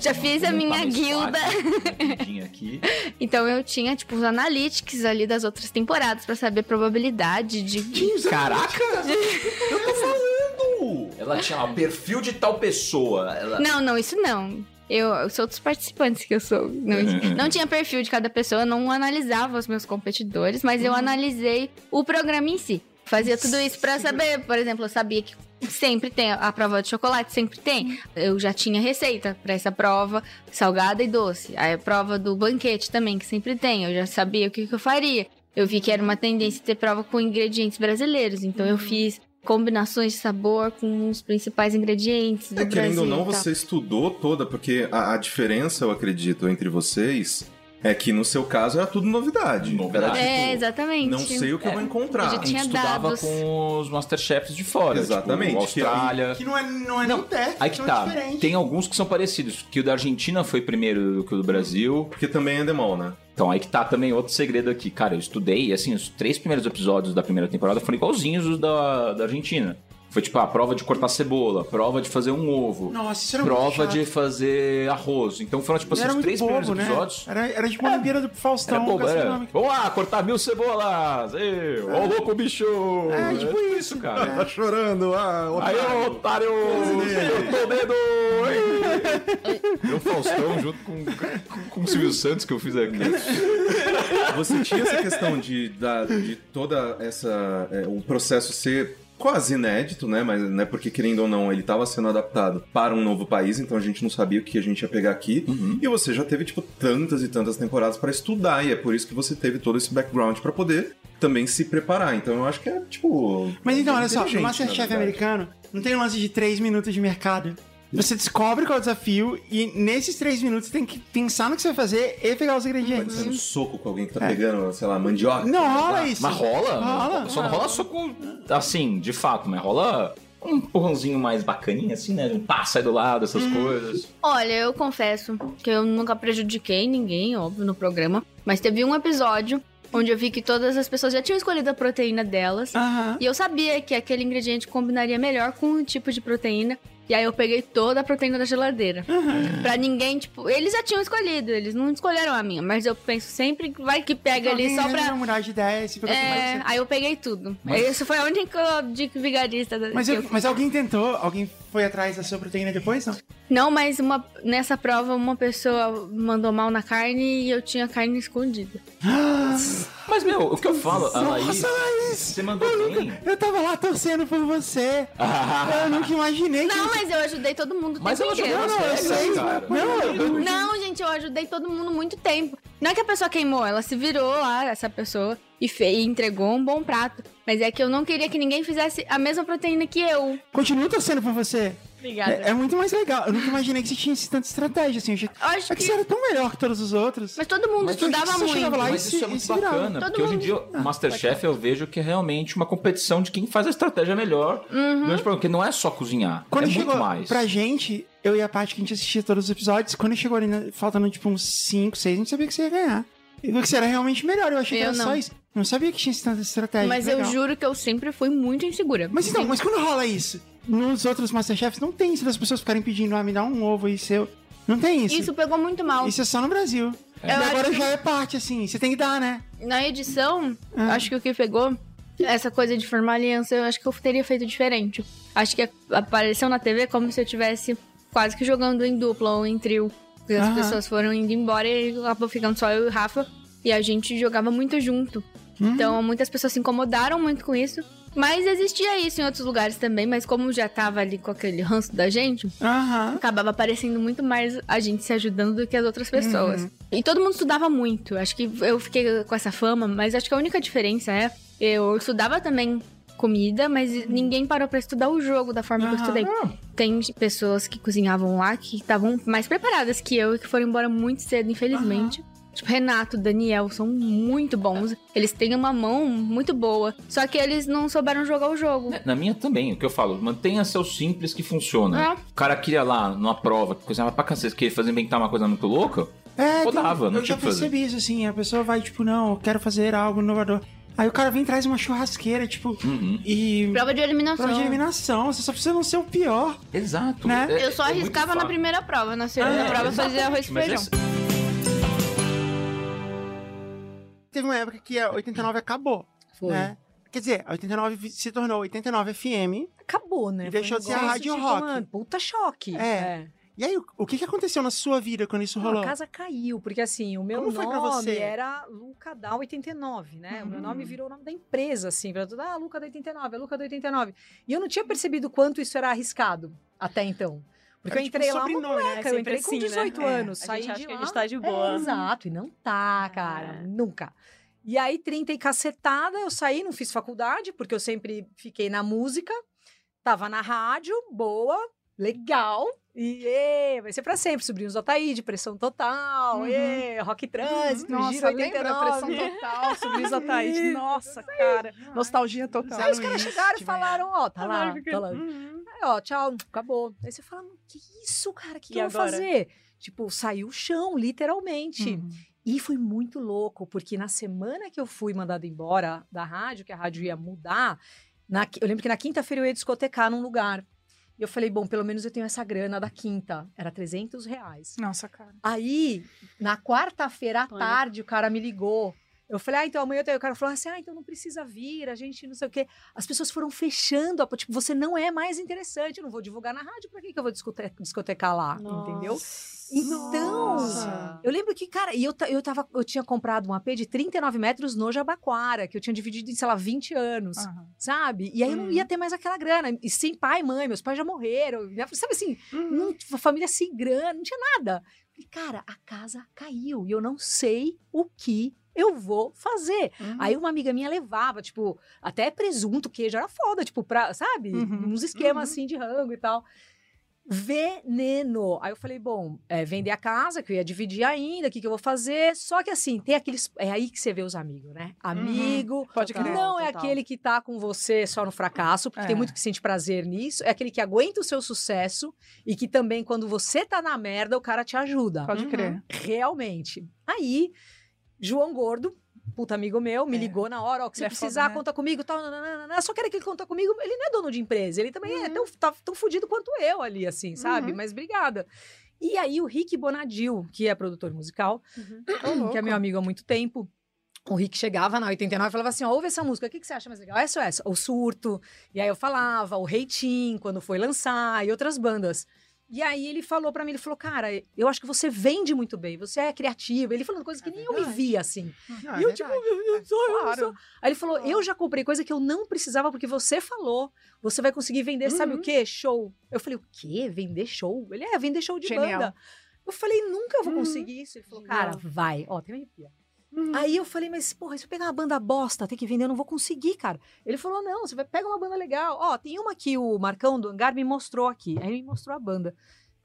Já fiz a minha guilda. guildinha aqui. Então eu tinha, tipo, os analytics ali das outras temporadas pra saber a probabilidade de. Caraca! Eu tô falando! Ela tinha lá, perfil de tal pessoa. Ela... Não, não, isso não. Eu, eu sou dos participantes que eu sou. Não, não tinha perfil de cada pessoa, eu não analisava os meus competidores, mas eu analisei o programa em si. Fazia tudo isso pra saber, por exemplo, eu sabia que sempre tem a prova de chocolate, sempre tem. Eu já tinha receita pra essa prova, salgada e doce. Aí a prova do banquete também, que sempre tem. Eu já sabia o que, que eu faria. Eu vi que era uma tendência ter prova com ingredientes brasileiros, então eu fiz combinações de sabor com os principais ingredientes do É, querendo ou Brasil não, você estudou toda, porque a, a diferença, eu acredito, entre vocês é que no seu caso era tudo novidade. Novidade. Era, É, tipo, exatamente. Não sei o que eu vou A encontrar. gente A gente estudava dados. com os Masterchefs de fora. Exatamente, Tipo, que aí- Austrália. Que não é, não é nem teste, Aí que são tá. diferentes. Tem alguns que são parecidos. Que o da Argentina foi primeiro do que o do Brasil. Porque também é demol, né? Então aí que tá também outro segredo aqui. Cara, eu estudei e assim, os três primeiros episódios da primeira temporada foram igualzinhos os da, da Argentina. Foi tipo a prova de cortar cebola, prova de fazer um ovo, Nossa, isso era muito prova chato. de fazer arroz. Então foram tipo assim, os três bobo, primeiros né? episódios. Era, era tipo uma Olimpíada do Faustão. Era bobo, era. gastronômica. Vamos lá, cortar mil cebolas! Ei, Ô, louco bicho! É, tipo isso, cara. Tá chorando, ah, Aí, ô, otário! Eu tô dedo! Eu Faustão junto com, com, com o Silvio Santos que eu fiz aqui. Você tinha essa questão de, da, de toda essa. é, o processo ser quase inédito, né? Mas né, porque querendo ou não, ele estava sendo adaptado para um novo país, então a gente não sabia o que a gente ia pegar aqui. E você já teve, tipo, tantas e tantas temporadas para estudar, e é por isso que você teve todo esse background para poder também se preparar. Então eu acho que é, tipo. Mas então, olha só, na Masterchef americano, não tem um lance de 3 minutos de mercado. Você descobre qual é o desafio e nesses 3 minutos você tem que pensar no que você vai fazer e pegar os ingredientes. Dando soco com alguém que tá pegando, sei lá, mandioca. Não rola isso. Mas rola? Rola. Só não rola soco, assim, de fato, mas rola um empurrãozinho mais bacaninha, assim, né? Um pá, sai do lado, essas coisas. Olha, eu confesso que eu nunca prejudiquei ninguém, óbvio, no programa. Mas teve um episódio onde eu vi que todas as pessoas já tinham escolhido a proteína delas. E eu sabia que aquele ingrediente combinaria melhor com o tipo de proteína. E aí eu peguei toda a proteína da geladeira. Pra ninguém, tipo, eles já tinham escolhido, eles não escolheram a minha. Mas eu penso sempre que vai que pega ali só pra. mudar de ideia, se pegou É, aí eu peguei tudo. Isso foi a única dica vigarista da Mas, eu- eu mas alguém tentou? Alguém foi atrás da sua proteína depois? Não. Não, mas uma, nessa prova uma pessoa mandou mal na carne e eu tinha carne escondida. Mas, meu, o que eu falo, a Laís, Nossa, Laís! você mandou bem. Eu tava lá torcendo por você. eu nunca imaginei que. Não, mas eu ajudei todo mundo o Mas tempo ela inteiro. jogou Não, eu sei. cara. Não, eu- Não, gente, eu ajudei todo mundo muito tempo. Não é que a pessoa queimou, ela se virou lá, essa pessoa, e, fe e entregou um bom prato. Mas é que eu não queria que ninguém fizesse a mesma proteína que eu. Continuo torcendo por você. Obrigada. É, é muito mais legal. Eu nunca imaginei que você tinha esse tanta estratégia, assim. Eu acho É que que- você era tão melhor que todos os outros. Mas todo mundo Mas estudava muito. lá Mas se- isso é muito se virava. bacana, Todo porque hoje em mundo- dia o Masterchef eu vejo que é realmente uma competição de quem faz a estratégia melhor Uhum. porque não é só cozinhar, Quando é chegou muito mais. pra gente, eu e a Paty, que a gente assistia todos os episódios, quando chegou ali, na- faltando tipo uns 5, 6, a gente sabia que você ia ganhar. E que você era realmente melhor. Eu achei que Eu era não. só isso. Eu não sabia que tinha tanta estratégia. Mas que eu legal. juro que eu sempre fui muito insegura. Mas então, Sim. mas quando rola isso? Nos outros Masterchefs não tem isso das pessoas ficarem pedindo, ah, me dá um ovo aí seu. Não tem isso. Isso pegou muito mal. Isso é só no Brasil. E agora já é parte, assim. Você tem que dar, né? Na edição, Ah. acho que o que pegou, essa coisa de formar aliança, eu acho que eu teria feito diferente. Acho que apareceu na TV como se eu tivesse quase que jogando em dupla ou em trio. Porque as pessoas foram indo embora e acabou ficando só eu e o Rafa. E a gente jogava muito junto. Então, muitas pessoas se incomodaram muito com isso. Mas existia isso em outros lugares também, mas como já tava ali com aquele ranço da gente, Aham. acabava aparecendo muito mais a gente se ajudando do que as outras pessoas. E todo mundo estudava muito. Acho que eu fiquei com essa fama, mas acho que a única diferença é eu estudava também comida, mas ninguém parou pra estudar o jogo da forma que eu estudei. Tem pessoas que cozinhavam lá que estavam mais preparadas que eu e que foram embora muito cedo, infelizmente. Tipo, Renato, Daniel são muito bons. Eles têm uma mão muito boa. Só que eles não souberam jogar o jogo. Na minha também, o que eu falo, mantenha seu simples que funciona. É. O cara queria lá, numa prova, cozinhava pra cacete, queria fazer inventar uma coisa muito louca. É, Rodava, tem- não eu tinha já que fazer. percebi isso, assim. A pessoa vai, tipo, não, eu quero fazer algo inovador. Aí o cara vem e traz uma churrasqueira, tipo, Uhum. e... Prova de eliminação. Prova de eliminação. Você só precisa não ser o pior. Exato. Né? É- Eu só é arriscava na primeira prova. Na segunda É, prova eu fazia arroz e feijão. Teve uma época que a 89 acabou, Foi. né? Quer dizer, a 89 vi- se tornou 89 FM. Acabou, né? E deixou de ser a rádio rock. Puta choque. É. E aí, o, que, que aconteceu na sua vida quando isso rolou? A casa caiu, porque assim, o meu Como nome era Luca da 89, né? O meu Uhum. nome virou o nome da empresa, assim, pra tudo, ah, Luca da 89, é Luca da 89. E eu não tinha percebido quanto isso era arriscado até então. Porque eu tipo entrei um lá uma né? moleca, É eu sempre entrei com assim, né? 18 É. anos, A saí gente acha de que a lá. gente tá de boa. É, exato, e não tá, cara, nunca. E aí, 30 e cacetada, eu saí, não fiz faculdade, porque eu sempre fiquei na música, tava na rádio, boa, legal, e ê, vai ser pra sempre. Sobrinhos do Ataíde, Pressão Total, Uhum. ê, Rock Trânsito, Nossa, Giro lembra da 89. pressão total, sobrinhos da Thaís. Nossa, cara. Nostalgia total. Aí os caras chegaram e falaram, ó, tá lá, tá lá. Uhum. Aí, ó, tchau, acabou. Aí você fala, que isso, cara? O que, que eu vou fazer? Tipo, saiu o chão, literalmente. Uhum. E foi muito louco, porque na semana que eu fui mandada embora da rádio, que a rádio ia mudar, na eu lembro que na quinta-feira eu ia discotecar num lugar. E eu falei, bom, pelo menos eu tenho essa grana da quinta. Era 300 reais. Nossa, cara. Aí, na quarta-feira à tarde, o cara me ligou. Eu falei, ah, então amanhã eu tenho. O cara falou assim, ah, então não precisa vir, a gente não sei o quê. As pessoas foram fechando, a- tipo, você não é mais interessante, eu não vou divulgar na rádio, pra que, que eu vou discote- discotecar lá, entendeu? Então, Nossa. eu lembro que, cara, e eu, eu, tava, eu tinha comprado um AP de 39 metros no Jabaquara, que eu tinha dividido em, sei lá, 20 anos, Aham. sabe? E aí eu não ia ter mais aquela grana. E sem pai e mãe, meus pais já morreram. Sabe assim, não, uma família sem grana, não tinha nada. Falei, cara, a casa caiu e eu não sei o que eu vou fazer. Aí uma amiga minha levava, tipo, até presunto, queijo, era foda, tipo, pra, sabe? Uhum. Uns esquemas assim de rango e tal. Veneno. Aí eu falei, bom, é, vender a casa, que eu ia dividir ainda, o que, que eu vou fazer? Só que assim, tem aqueles. É aí que você vê os amigos, né? Amigo. Pode crer. não é total. aquele que tá com você só no fracasso, porque É. tem muito que sente prazer nisso. É aquele que aguenta o seu sucesso e que também, quando você tá na merda, o cara te ajuda. Pode crer. Realmente. Aí, João Gordo, puta amigo meu, me É. ligou na hora, ó, que você é foda, precisar, né? conta comigo, tal, nananana. só quero que ele conta comigo, ele não é dono de empresa, ele também Uhum. é tão, tá, tão fudido quanto eu ali, assim, sabe? Uhum. Mas obrigada. E aí o Rick Bonadil, que é produtor musical, que é meu amigo há muito tempo, o Rick chegava na 89 e falava assim: ó, ouve essa música, o que, que você acha mais legal? Essa ou essa? O Surto. E aí eu falava, o Reitinho, quando foi lançar, e outras bandas. E aí ele falou pra mim, ele falou, cara, eu acho que você vende muito bem, você é criativa. Ele falando coisas que nem eu me via, assim. Não, E é eu, tipo, verdade. eu, eu sou, eu Claro. sou. Aí ele falou, eu já comprei coisa que eu não precisava porque você falou. Você vai conseguir vender, sabe o quê? Show. Eu falei, o quê? Vender show? Ele é, vender show de Genial. banda. Eu falei, nunca vou Uhum. conseguir isso. Ele falou, cara, vai. Ó, tem uma arrepia. Uhum. Aí eu falei, mas porra, se eu pegar uma banda bosta, tem que vender, eu não vou conseguir, cara. Ele falou, não, você vai pegar uma banda legal. Ó, tem uma que o Marcão do Hangar me mostrou aqui. Aí ele me mostrou a banda.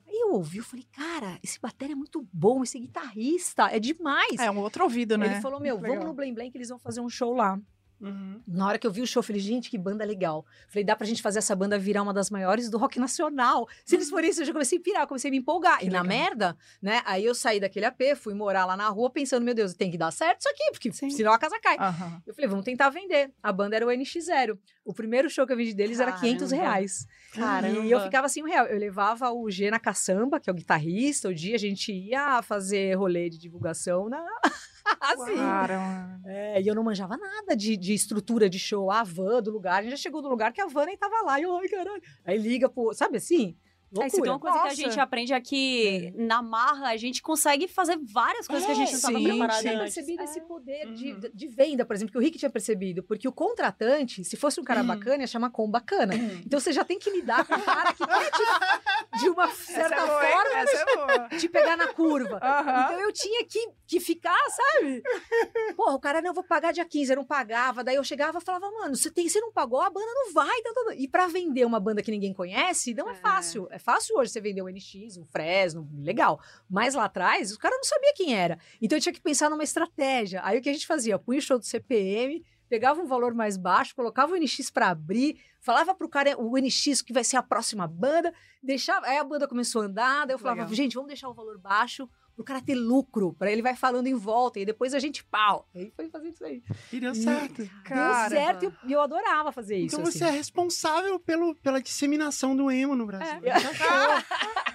Aí eu ouvi, eu falei, cara, esse bateria é muito bom, esse guitarrista é demais. É um outro ouvido, né? Ele falou, meu, vamos no Blém Blém que eles vão fazer um show lá. Uhum. Na hora que eu vi o show, eu falei, gente, que banda legal. Falei, dá pra gente fazer essa banda virar uma das maiores do rock nacional. Se eles forem isso, eu já comecei a pirar, comecei a me empolgar. Que e na legal. merda, né? Aí eu saí daquele AP, fui morar lá na rua, pensando, meu Deus, tem que dar certo isso aqui, porque Sim. senão a casa cai. Aham. Eu falei, vamos tentar vender. A banda era o NX0. O primeiro show que eu vendi deles era 500 Caramba. reais. Caramba. E eu ficava assim, um real. Eu levava o G na caçamba, que é o guitarrista. O dia a gente ia fazer rolê de divulgação na. assim. Mano. É, e eu não manjava nada de, de estrutura de show, a van do lugar. A gente já chegou do lugar que a van nem tava lá. E eu, ai, caralho. Aí liga pro. Sabe assim? Loucura. É, se tem uma coisa que a Nossa. gente aprende é que na marra a gente consegue fazer várias coisas que a gente não estava preparado Eu tinha antes. percebido esse poder Uhum. de, de venda, por exemplo, que o Rick tinha percebido. Porque o contratante, se fosse um cara bacana, ia chamar com bacana. Então você já tem que lidar com um cara que quer te, de uma certa Essa é forma, Essa é boa. te pegar na curva. Então eu tinha que, que ficar, sabe? Porra, o cara, não, eu vou pagar dia 15, eu não pagava. Daí eu chegava e falava, mano, você, tem, você não pagou, a banda não vai. tá, tá, tá. E pra vender uma banda que ninguém conhece, não é, fácil. É fácil hoje você vender um NX, um Fresno, legal. Mas lá atrás, os caras não sabia quem era. Então eu tinha que pensar numa estratégia. Aí o que a gente fazia? Punha o show do CPM, pegava um valor mais baixo, colocava o NX pra abrir, falava pro cara o NX que vai ser a próxima banda, deixava. Aí a banda começou a andar, daí eu falava, Legal. gente, vamos deixar o valor baixo pro cara ter lucro, pra ele vai falando em volta, e depois a gente pau. Aí foi fazendo isso aí. E deu E certo. Deu certo e eu, eu adorava fazer isso. Então você assim. é responsável pelo, pela disseminação do emo no Brasil. A gente achou.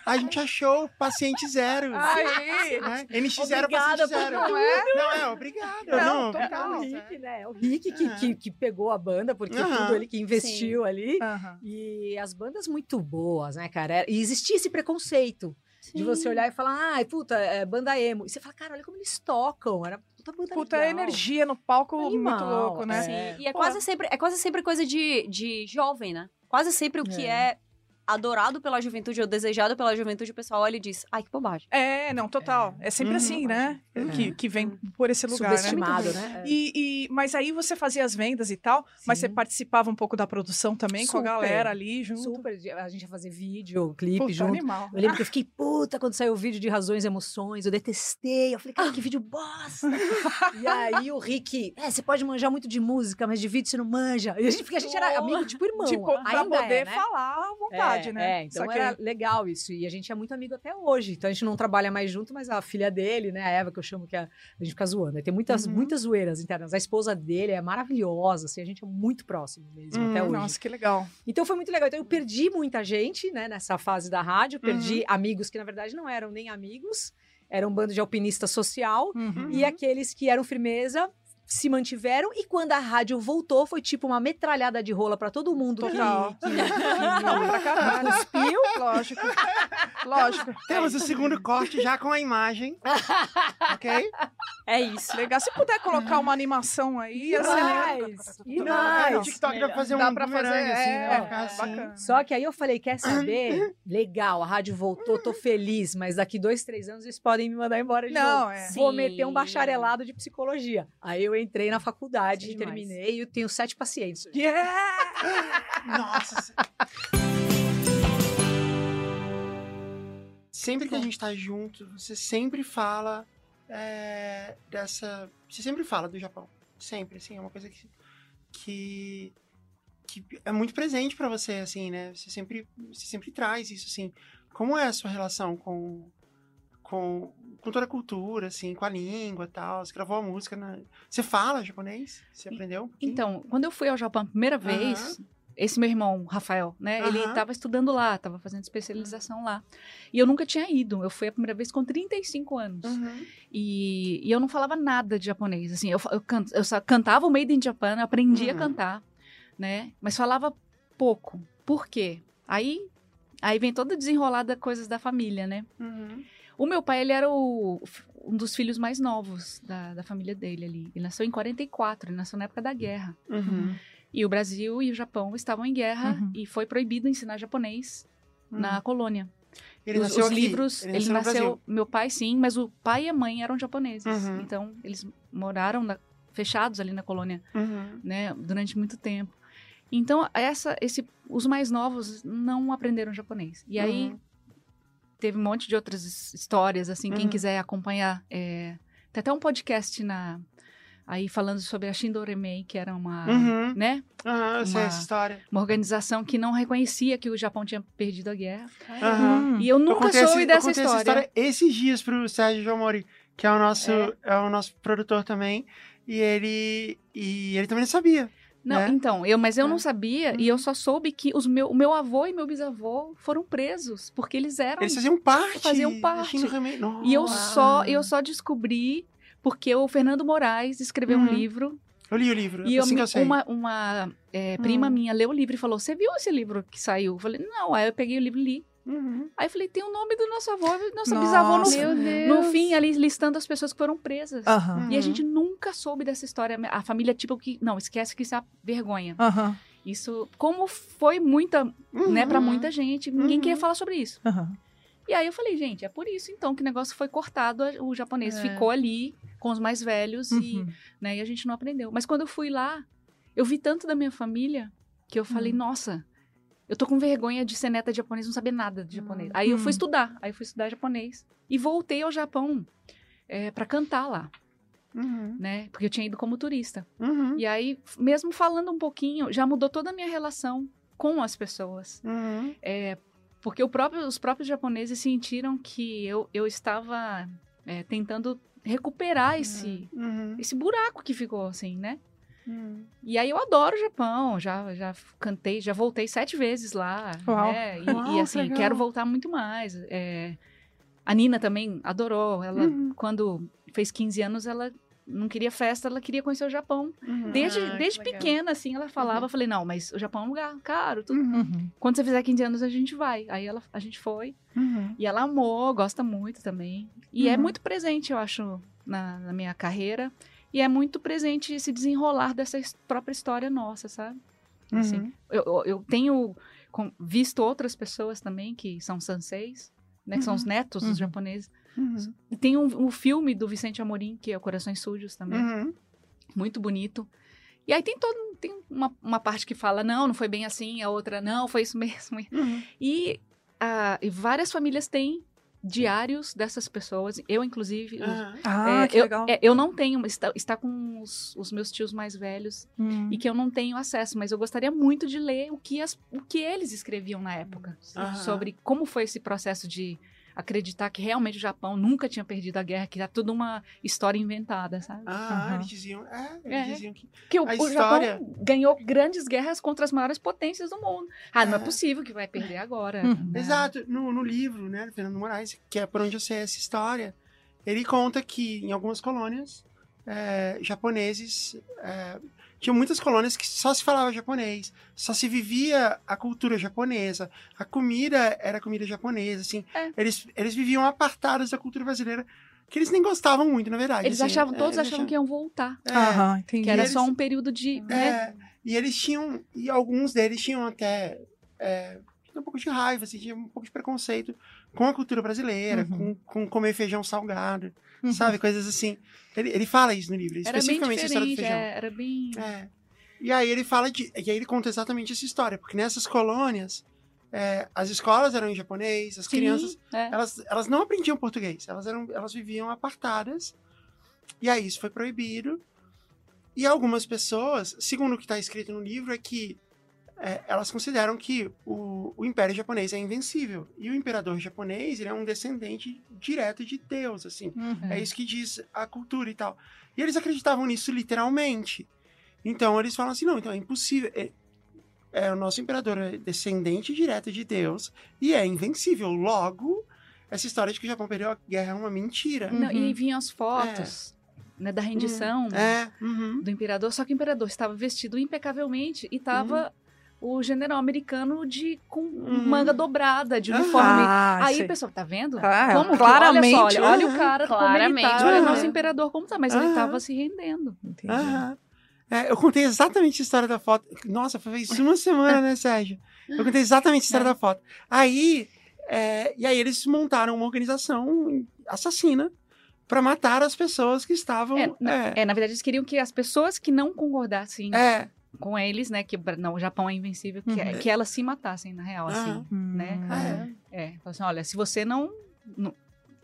A gente achou paciente zero. Aí. Né? NX0 Obrigada paciente zero. Não é? Não, é, obrigado. Não, Não, total. É o. Rick, né? É o Rick que, Aham. que, que pegou a banda, porque Aham. tudo ele que investiu ali. Aham. E as bandas muito boas, né, cara? E existia esse preconceito de você olhar e falar, ai, puta, é banda emo. E você fala, cara, olha como eles tocam. Era puta banda Puta legal. energia no palco Animal, muito louco, né? é. Sim, e é Pô. quase sempre, é quase sempre coisa de, de jovem, né? Quase sempre o que é. Adorado pela juventude ou desejado pela juventude, o pessoal olha e diz, ai, que bobagem. É, não, total. É, sempre Uhum. assim, né? Que, que vem por esse lugar, né? Subestimado, né? É. E, e- mas aí você fazia as vendas e tal, mas você Sim. participava um pouco da produção também, com a Super. galera ali junto. Super. A gente ia fazer vídeo, clipe Puta, junto. animal. Eu lembro que eu fiquei puta quando saiu o vídeo de Razões e Emoções. Eu detestei. Eu falei, cara, que vídeo bosta. e aí o Rick, é, você pode manjar muito de música, mas de vídeo você não manja. E a gente, porque a gente era amigo, tipo irmão. Tipo, pra ainda poder é, né? falar à vontade, é, né? É, então Saquei. era legal isso. E a gente é muito amigo até hoje. Então a gente não trabalha mais junto, mas a filha dele, né, a Eva, que eu chamo que a, a gente fica zoando. Aí Tem muitas, Uhum. muitas zoeiras internas. A esposa dele é maravilhosa, assim, a gente é muito próximo mesmo até Hum, hoje. Nossa, que legal. Então foi muito legal. Então eu perdi muita gente, né, nessa fase da rádio. Perdi Uhum. amigos que, na verdade, não eram nem amigos. Era um bando de alpinista social. Uhum. E aqueles que eram firmeza se mantiveram. E quando a rádio voltou, foi tipo uma metralhada de rola pra todo mundo. que- Total. Que, que, Não, pra caralho. cuspiu. Lógico. Lógico. Temos o segundo corte já com a imagem. ok? É isso. Legal. Se puder colocar uma animação aí, ia ser legal. Demais. No Demais. TikTok dá pra fazer Dá um pra fazer, assim, é, né? É, assim. bacana. Só que aí eu falei, quer saber? Legal, a rádio voltou, tô feliz, mas daqui dois, três anos eles podem me mandar embora de Não, novo. é. Vou Sim. meter um bacharelado de psicologia. Aí eu entrei na faculdade, é terminei e eu tenho sete pacientes. Yeah! Nossa. Sempre que a gente tá junto, você sempre fala é, dessa. Você sempre fala do Japão. Sempre, assim, é uma coisa que. que, que é muito presente pra você, assim, né? Você sempre, você sempre traz isso, assim. Como é a sua relação com. com, com toda a cultura, assim, com a língua e tal? Você gravou a música na. Você fala japonês? Você aprendeu? um? Então, quando eu fui ao Japão a primeira vez, esse meu irmão, Rafael, né? Ele Aham. estava estudando lá, estava fazendo especialização lá. E eu nunca tinha ido. Eu fui a primeira vez com 35 anos. Uhum. E, e eu não falava nada de japonês. Assim, eu, eu, can- eu só cantava o Made in Japan, eu aprendi a Uhum. cantar, né? Mas falava pouco. Por quê? Aí, aí vem toda desenrolada coisas da família, né? Uhum. O meu pai, ele era o, um dos filhos mais novos da, da família dele ali. Ele nasceu em 44, ele nasceu na época da guerra. Uhum. E o Brasil e o Japão estavam em guerra Uhum. e foi proibido ensinar japonês na colônia. Ele os, nasceu os aqui, livros, ele ele, nasceu nasceu, meu pai sim, mas o pai e a mãe eram japoneses. Uhum. Então eles moraram na- fechados ali na colônia, Uhum. né, durante muito tempo. Então essa, esse, os mais novos não aprenderam japonês. E aí Uhum. Teve um monte de outras his- histórias, assim, quem Uhum. quiser acompanhar. é, tem até um podcast na, aí falando sobre a Shindoremei, que era uma, Uhum. né, eu sei Uma- essa história. uma organização que não reconhecia que o Japão tinha perdido a guerra. Aham. E eu nunca esse- soube eu dessa contei essa história. esses dias pro Sérgio Jomori, que é o nosso, É. é. o nosso produtor também. E ele, e ele também não sabia. Não, né? então, eu, mas eu É. não sabia e eu só soube que os meu, o meu avô e meu bisavô foram presos porque eles eram Eles faziam parte. faziam parte. E eu só eu só descobri porque o Fernando Moraes escreveu um Uhum. livro Eu li o livro, e assim eu, eu uma, uma é, prima Uhum. minha leu o livro e falou: Você viu esse livro que saiu? Eu falei: Não. Aí eu peguei o livro e li. Aí eu falei, tem o nome do nosso avô, nossa Nossa. bisavó no, Meu no fim, ali listando as pessoas que foram presas. Aham. E a gente nunca soube dessa história. A família, tipo, que. Não, esquece que isso é vergonha. Aham. Isso, como foi muita, né, pra Uhum. muita gente, ninguém queria falar sobre isso. E aí eu falei, gente, é por isso então que o negócio foi cortado, o japonês É. ficou ali com os mais velhos e, Uhum. né, e a gente não aprendeu. Mas quando eu fui lá, eu vi tanto da minha família que eu falei, nossa, eu tô com vergonha de ser neta de japonês, não saber nada de japonês. Aí eu fui Hum. estudar, aí eu fui estudar japonês e voltei ao Japão é, para cantar lá, Uhum. né? Porque eu tinha ido como turista. Uhum. E aí, mesmo falando um pouquinho, já mudou toda a minha relação com as pessoas. Uhum. É, porque próprio- os próprios japoneses sentiram que eu, eu estava é, tentando recuperar esse, Uhum. esse buraco que ficou, assim, né? Uhum. E aí eu adoro o Japão, já, já cantei, já voltei sete vezes lá, Uau. né? E, Uau, e, assim, legal. quero voltar muito mais. É, a Nina também adorou, ela, Uhum. quando fez 15 anos, ela não queria festa, ela queria conhecer o Japão. Uhum. Desde, Ah, desde pequena, assim, ela falava, eu falei, não, mas o Japão é um lugar caro, tudo. Uhum. Quando você fizer 15 anos, a gente vai. Aí ela, a gente foi. Uhum. E ela amou, gosta muito também. E é Uhum. muito presente, eu acho, na, na minha carreira. E é muito presente esse desenrolar dessa própria história nossa, sabe? Assim, Uhum. eu, eu- eu tenho visto outras pessoas também que são sanseis, né? Que são os netos dos Uhum. japoneses. Uhum. E tem um, um filme do Vicente Amorim, que é o Corações Sujos também. Uhum. Muito bonito. E aí tem todo tem uma, uma parte que fala, não, não foi bem assim, a outra, não, foi isso mesmo. Uhum. E, ah, e várias famílias têm diários dessas pessoas, eu inclusive. Aham. Ah, é, que eu, legal. é, eu não tenho, está, está com os, os meus tios mais velhos Hum. e que eu não tenho acesso, mas eu gostaria muito de ler o que, as, o que eles escreviam na época Aham. sobre como foi esse processo de acreditar que realmente o Japão nunca tinha perdido a guerra, que era tudo uma história inventada, sabe? Ah, Aham. eles diziam. É, eles É. diziam que. Que o, A o história- Japão ganhou grandes guerras contra as maiores potências do mundo. Ah, não é É. possível que vai perder agora. Uhum. né? Exato. No, no livro, né, do Fernando Moraes, que é por onde eu sei essa história, ele conta que em algumas colônias é, japoneses. É, tinha muitas colônias que só se falava japonês, só se vivia a cultura japonesa, a comida era comida japonesa, assim. É. Eles, eles viviam apartados da cultura brasileira, que eles nem gostavam muito, na verdade. Eles assim, achavam, é, todos eles achavam que iam voltar. É, Aham, entendi. Que era eles- só um período de. né? é, e eles tinham, e alguns deles tinham até é, um pouco de raiva, assim, tinha um pouco de preconceito com a cultura brasileira, Uhum. com, com comer feijão salgado, Uhum. sabe? Coisas assim. Ele, ele fala isso no livro, Era especificamente a história do feijão. é, era bem. É. E aí ele fala de. E aí ele conta exatamente essa história, porque nessas colônias, é, as escolas eram em japonês, as Sim, crianças é. elas, elas não aprendiam português, elas, eram, elas viviam apartadas. E aí isso foi proibido. E algumas pessoas, segundo o que está escrito no livro, é que é, elas consideram que o, o Império Japonês é invencível. E o imperador japonês ele é um descendente direto de Deus, assim. Uhum. É isso que diz a cultura e tal. E eles acreditavam nisso literalmente. Então eles falam assim: não, então é impossível. É, é, o nosso imperador é descendente direto de Deus e é invencível. Logo, essa história de que o Japão perdeu a guerra é uma mentira. Não, E Uhum. vinham as fotos né, da rendição É. uhum. do imperador, só que o imperador estava vestido impecavelmente e estava o general americano de com Uhum. manga dobrada, de uniforme. Ah, aí, sei. pessoal, tá vendo? Ah, como que- claramente, olha, só, olha, olha o aham, cara como ele claramente, tá, olha o aham. nosso imperador como tá, mas ele tava se rendendo. Entendi. É, eu contei exatamente a história da foto. Nossa, foi isso uma semana, né, Sérgio? Eu contei exatamente a história da foto. Aí, é, e aí eles montaram uma organização assassina pra matar as pessoas que estavam. É, na- é, É, na verdade, eles queriam que as pessoas que não concordassem é, com eles, né, que não, o Japão é invencível, que, Uhum. que elas se matassem, na real, assim, Aham. né? Hum. É, fala assim, olha, se você não, não-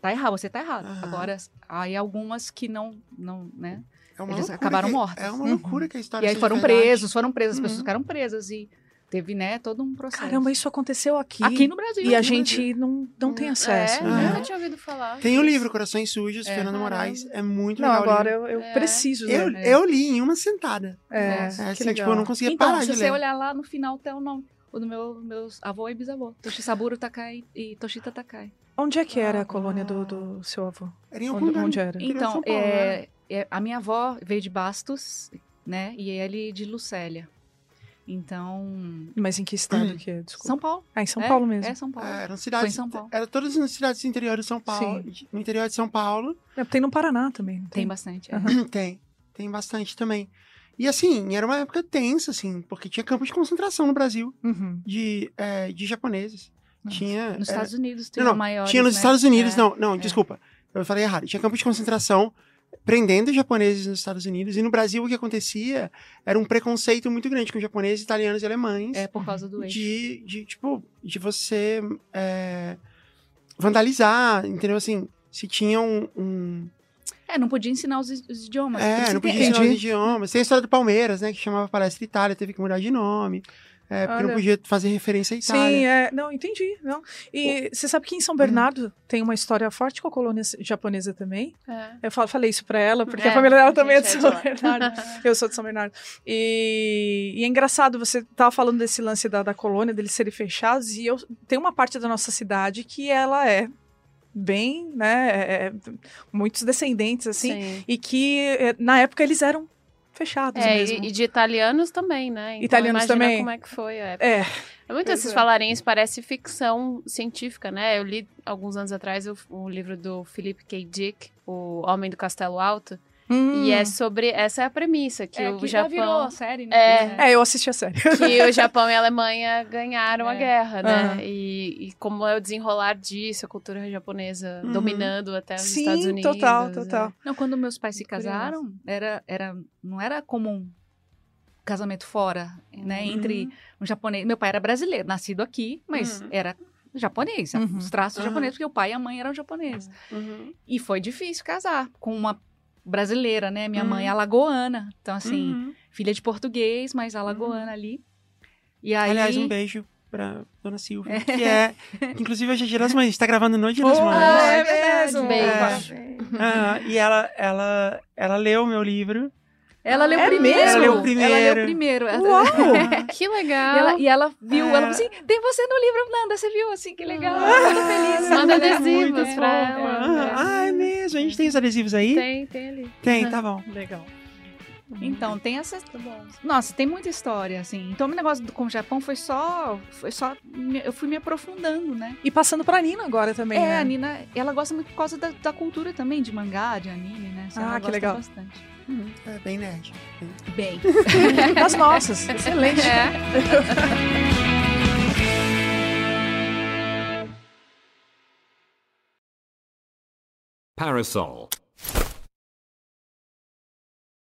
tá errado, você tá errado. Agora, aí algumas que não, não, né? é Eles acabaram que- mortas. É uma Uhum. loucura que a história E aí foram verdade. presos, foram presos, as Uhum. pessoas ficaram presas e teve, né, todo um processo. Caramba, isso aconteceu aqui. Aqui no Brasil. E a gente não, não tem acesso. É, né? nunca tinha ouvido falar. Tem o livro Corações Sujos, É. Fernando. Moraes. É muito Não, legal. agora eu, eu É. preciso eu, ler. eu li em uma sentada. É, É, que assim, legal. tipo, eu não conseguia Então, parar se de você ler. olhar lá no final, tem o nome. O do meu, meus avô e bisavô. Toshisaburo Takai e Toshita Takai. Onde é que era a colônia do, do seu avô? Era em algum Onde, lugar. onde era? Então, Paulo, é, é, a minha avó veio de Bastos, né? E ele de Lucélia. Então. Mas em que estado que é? Desculpa. São Paulo. Ah, em São É, Paulo mesmo. É São Paulo. É, eram Foi cidades. em São Paulo. Era todas nas cidades do interior de São Paulo. No interior de São Paulo. É, tem no Paraná também. não Tem bastante. é. Tem. Tem bastante também. E assim, era uma época tensa, assim, porque tinha campos de concentração no Brasil Uhum. de, é, de japoneses. Tinha. Nos era- Estados Unidos tem não, não, maiores, Tinha nos né? Estados Unidos, É, não, não, é. desculpa. Eu falei errado. Tinha campos de concentração prendendo japoneses nos Estados Unidos. E no Brasil o que acontecia era um preconceito muito grande com japoneses, italianos e alemães. É por causa do eixo. De, de tipo, de você é, vandalizar, entendeu? Assim, se tinha um. um- É, não podia ensinar os, os idiomas. é, não podia ensinar os idiomas. Tem a história do Palmeiras, né? Que chamava Palestra Itália, teve que mudar de nome. É, porque não Olha. podia fazer referência à Itália. Sim, é. Não, entendi. Não. E você sabe que em São Bernardo tem uma história forte com a colônia japonesa também? É. Eu falo- falei isso pra ela, porque É, a família dela também é de é São. Bernardo. Eu sou de São Bernardo. E, e é engraçado, você tava falando desse lance da, da colônia, deles serem fechados, e eu tem uma parte da nossa cidade que ela é bem, né, é- é- muitos descendentes, assim, Sim. e que na época eles eram fechados É, mesmo. e, e de italianos também, né? Então, Italianos também? como é que foi a época. É. É muito Pois esses é. falarem isso, parece ficção científica, né? Eu li alguns anos atrás o, o livro do Philip K. Dick, O Homem do Castelo Alto. Hum. E é sobre. Essa é a premissa, que É, o que já Japão. virou a série, né? É, É, eu assisti a série. que o Japão e a Alemanha ganharam a É. guerra, né? Aham. E, e como é o desenrolar disso, a cultura japonesa Uhum. dominando até os Sim, Estados Unidos. total, é. total. Não, quando meus pais se casaram, era, era, não era comum casamento fora, né? Entre um japonês. Meu pai era brasileiro, nascido aqui, mas Uhum. era japonês. Uhum. Os traços Uhum. japoneses, porque o pai e a mãe eram japoneses. Uhum. E foi difícil casar com uma brasileira, né? Minha Uhum. mãe é alagoana. Então, assim, Uhum. filha de português, mas alagoana ali. E aí... Aliás, um beijo pra Dona Silvia, que é. que, Inclusive, hoje é Dia das Mães, a gente tá gravando no Dia das Oh, Mães. é mesmo. Beijo. Ah, e ela, ela, ela leu o meu livro. Ela leu É primeiro. mesmo? Ela leu Ela primeiro. leu primeiro. Uau! Que E legal. ela, e ela viu, É. ela falou assim: tem você no livro, Nanda, você viu assim, que legal. Ah, Ela feliz. Manda Ela é adesivos pra ela. Ah, é mesmo? A gente tem os adesivos aí? Tem, tem ali. Tem, tá bom. Legal. Então, tem essa. Nossa, tem muita história, assim. Então, o negócio do, com o Japão foi só. Foi só. Eu fui me aprofundando, né? E passando pra Nina agora também, é, né? a Nina, ela gosta muito por causa da, da cultura também, de mangá, de anime, né? Assim, Ah, ela que gosta legal. bastante. É bem nerd. Bem. Das nossas. Excelente. Parasol.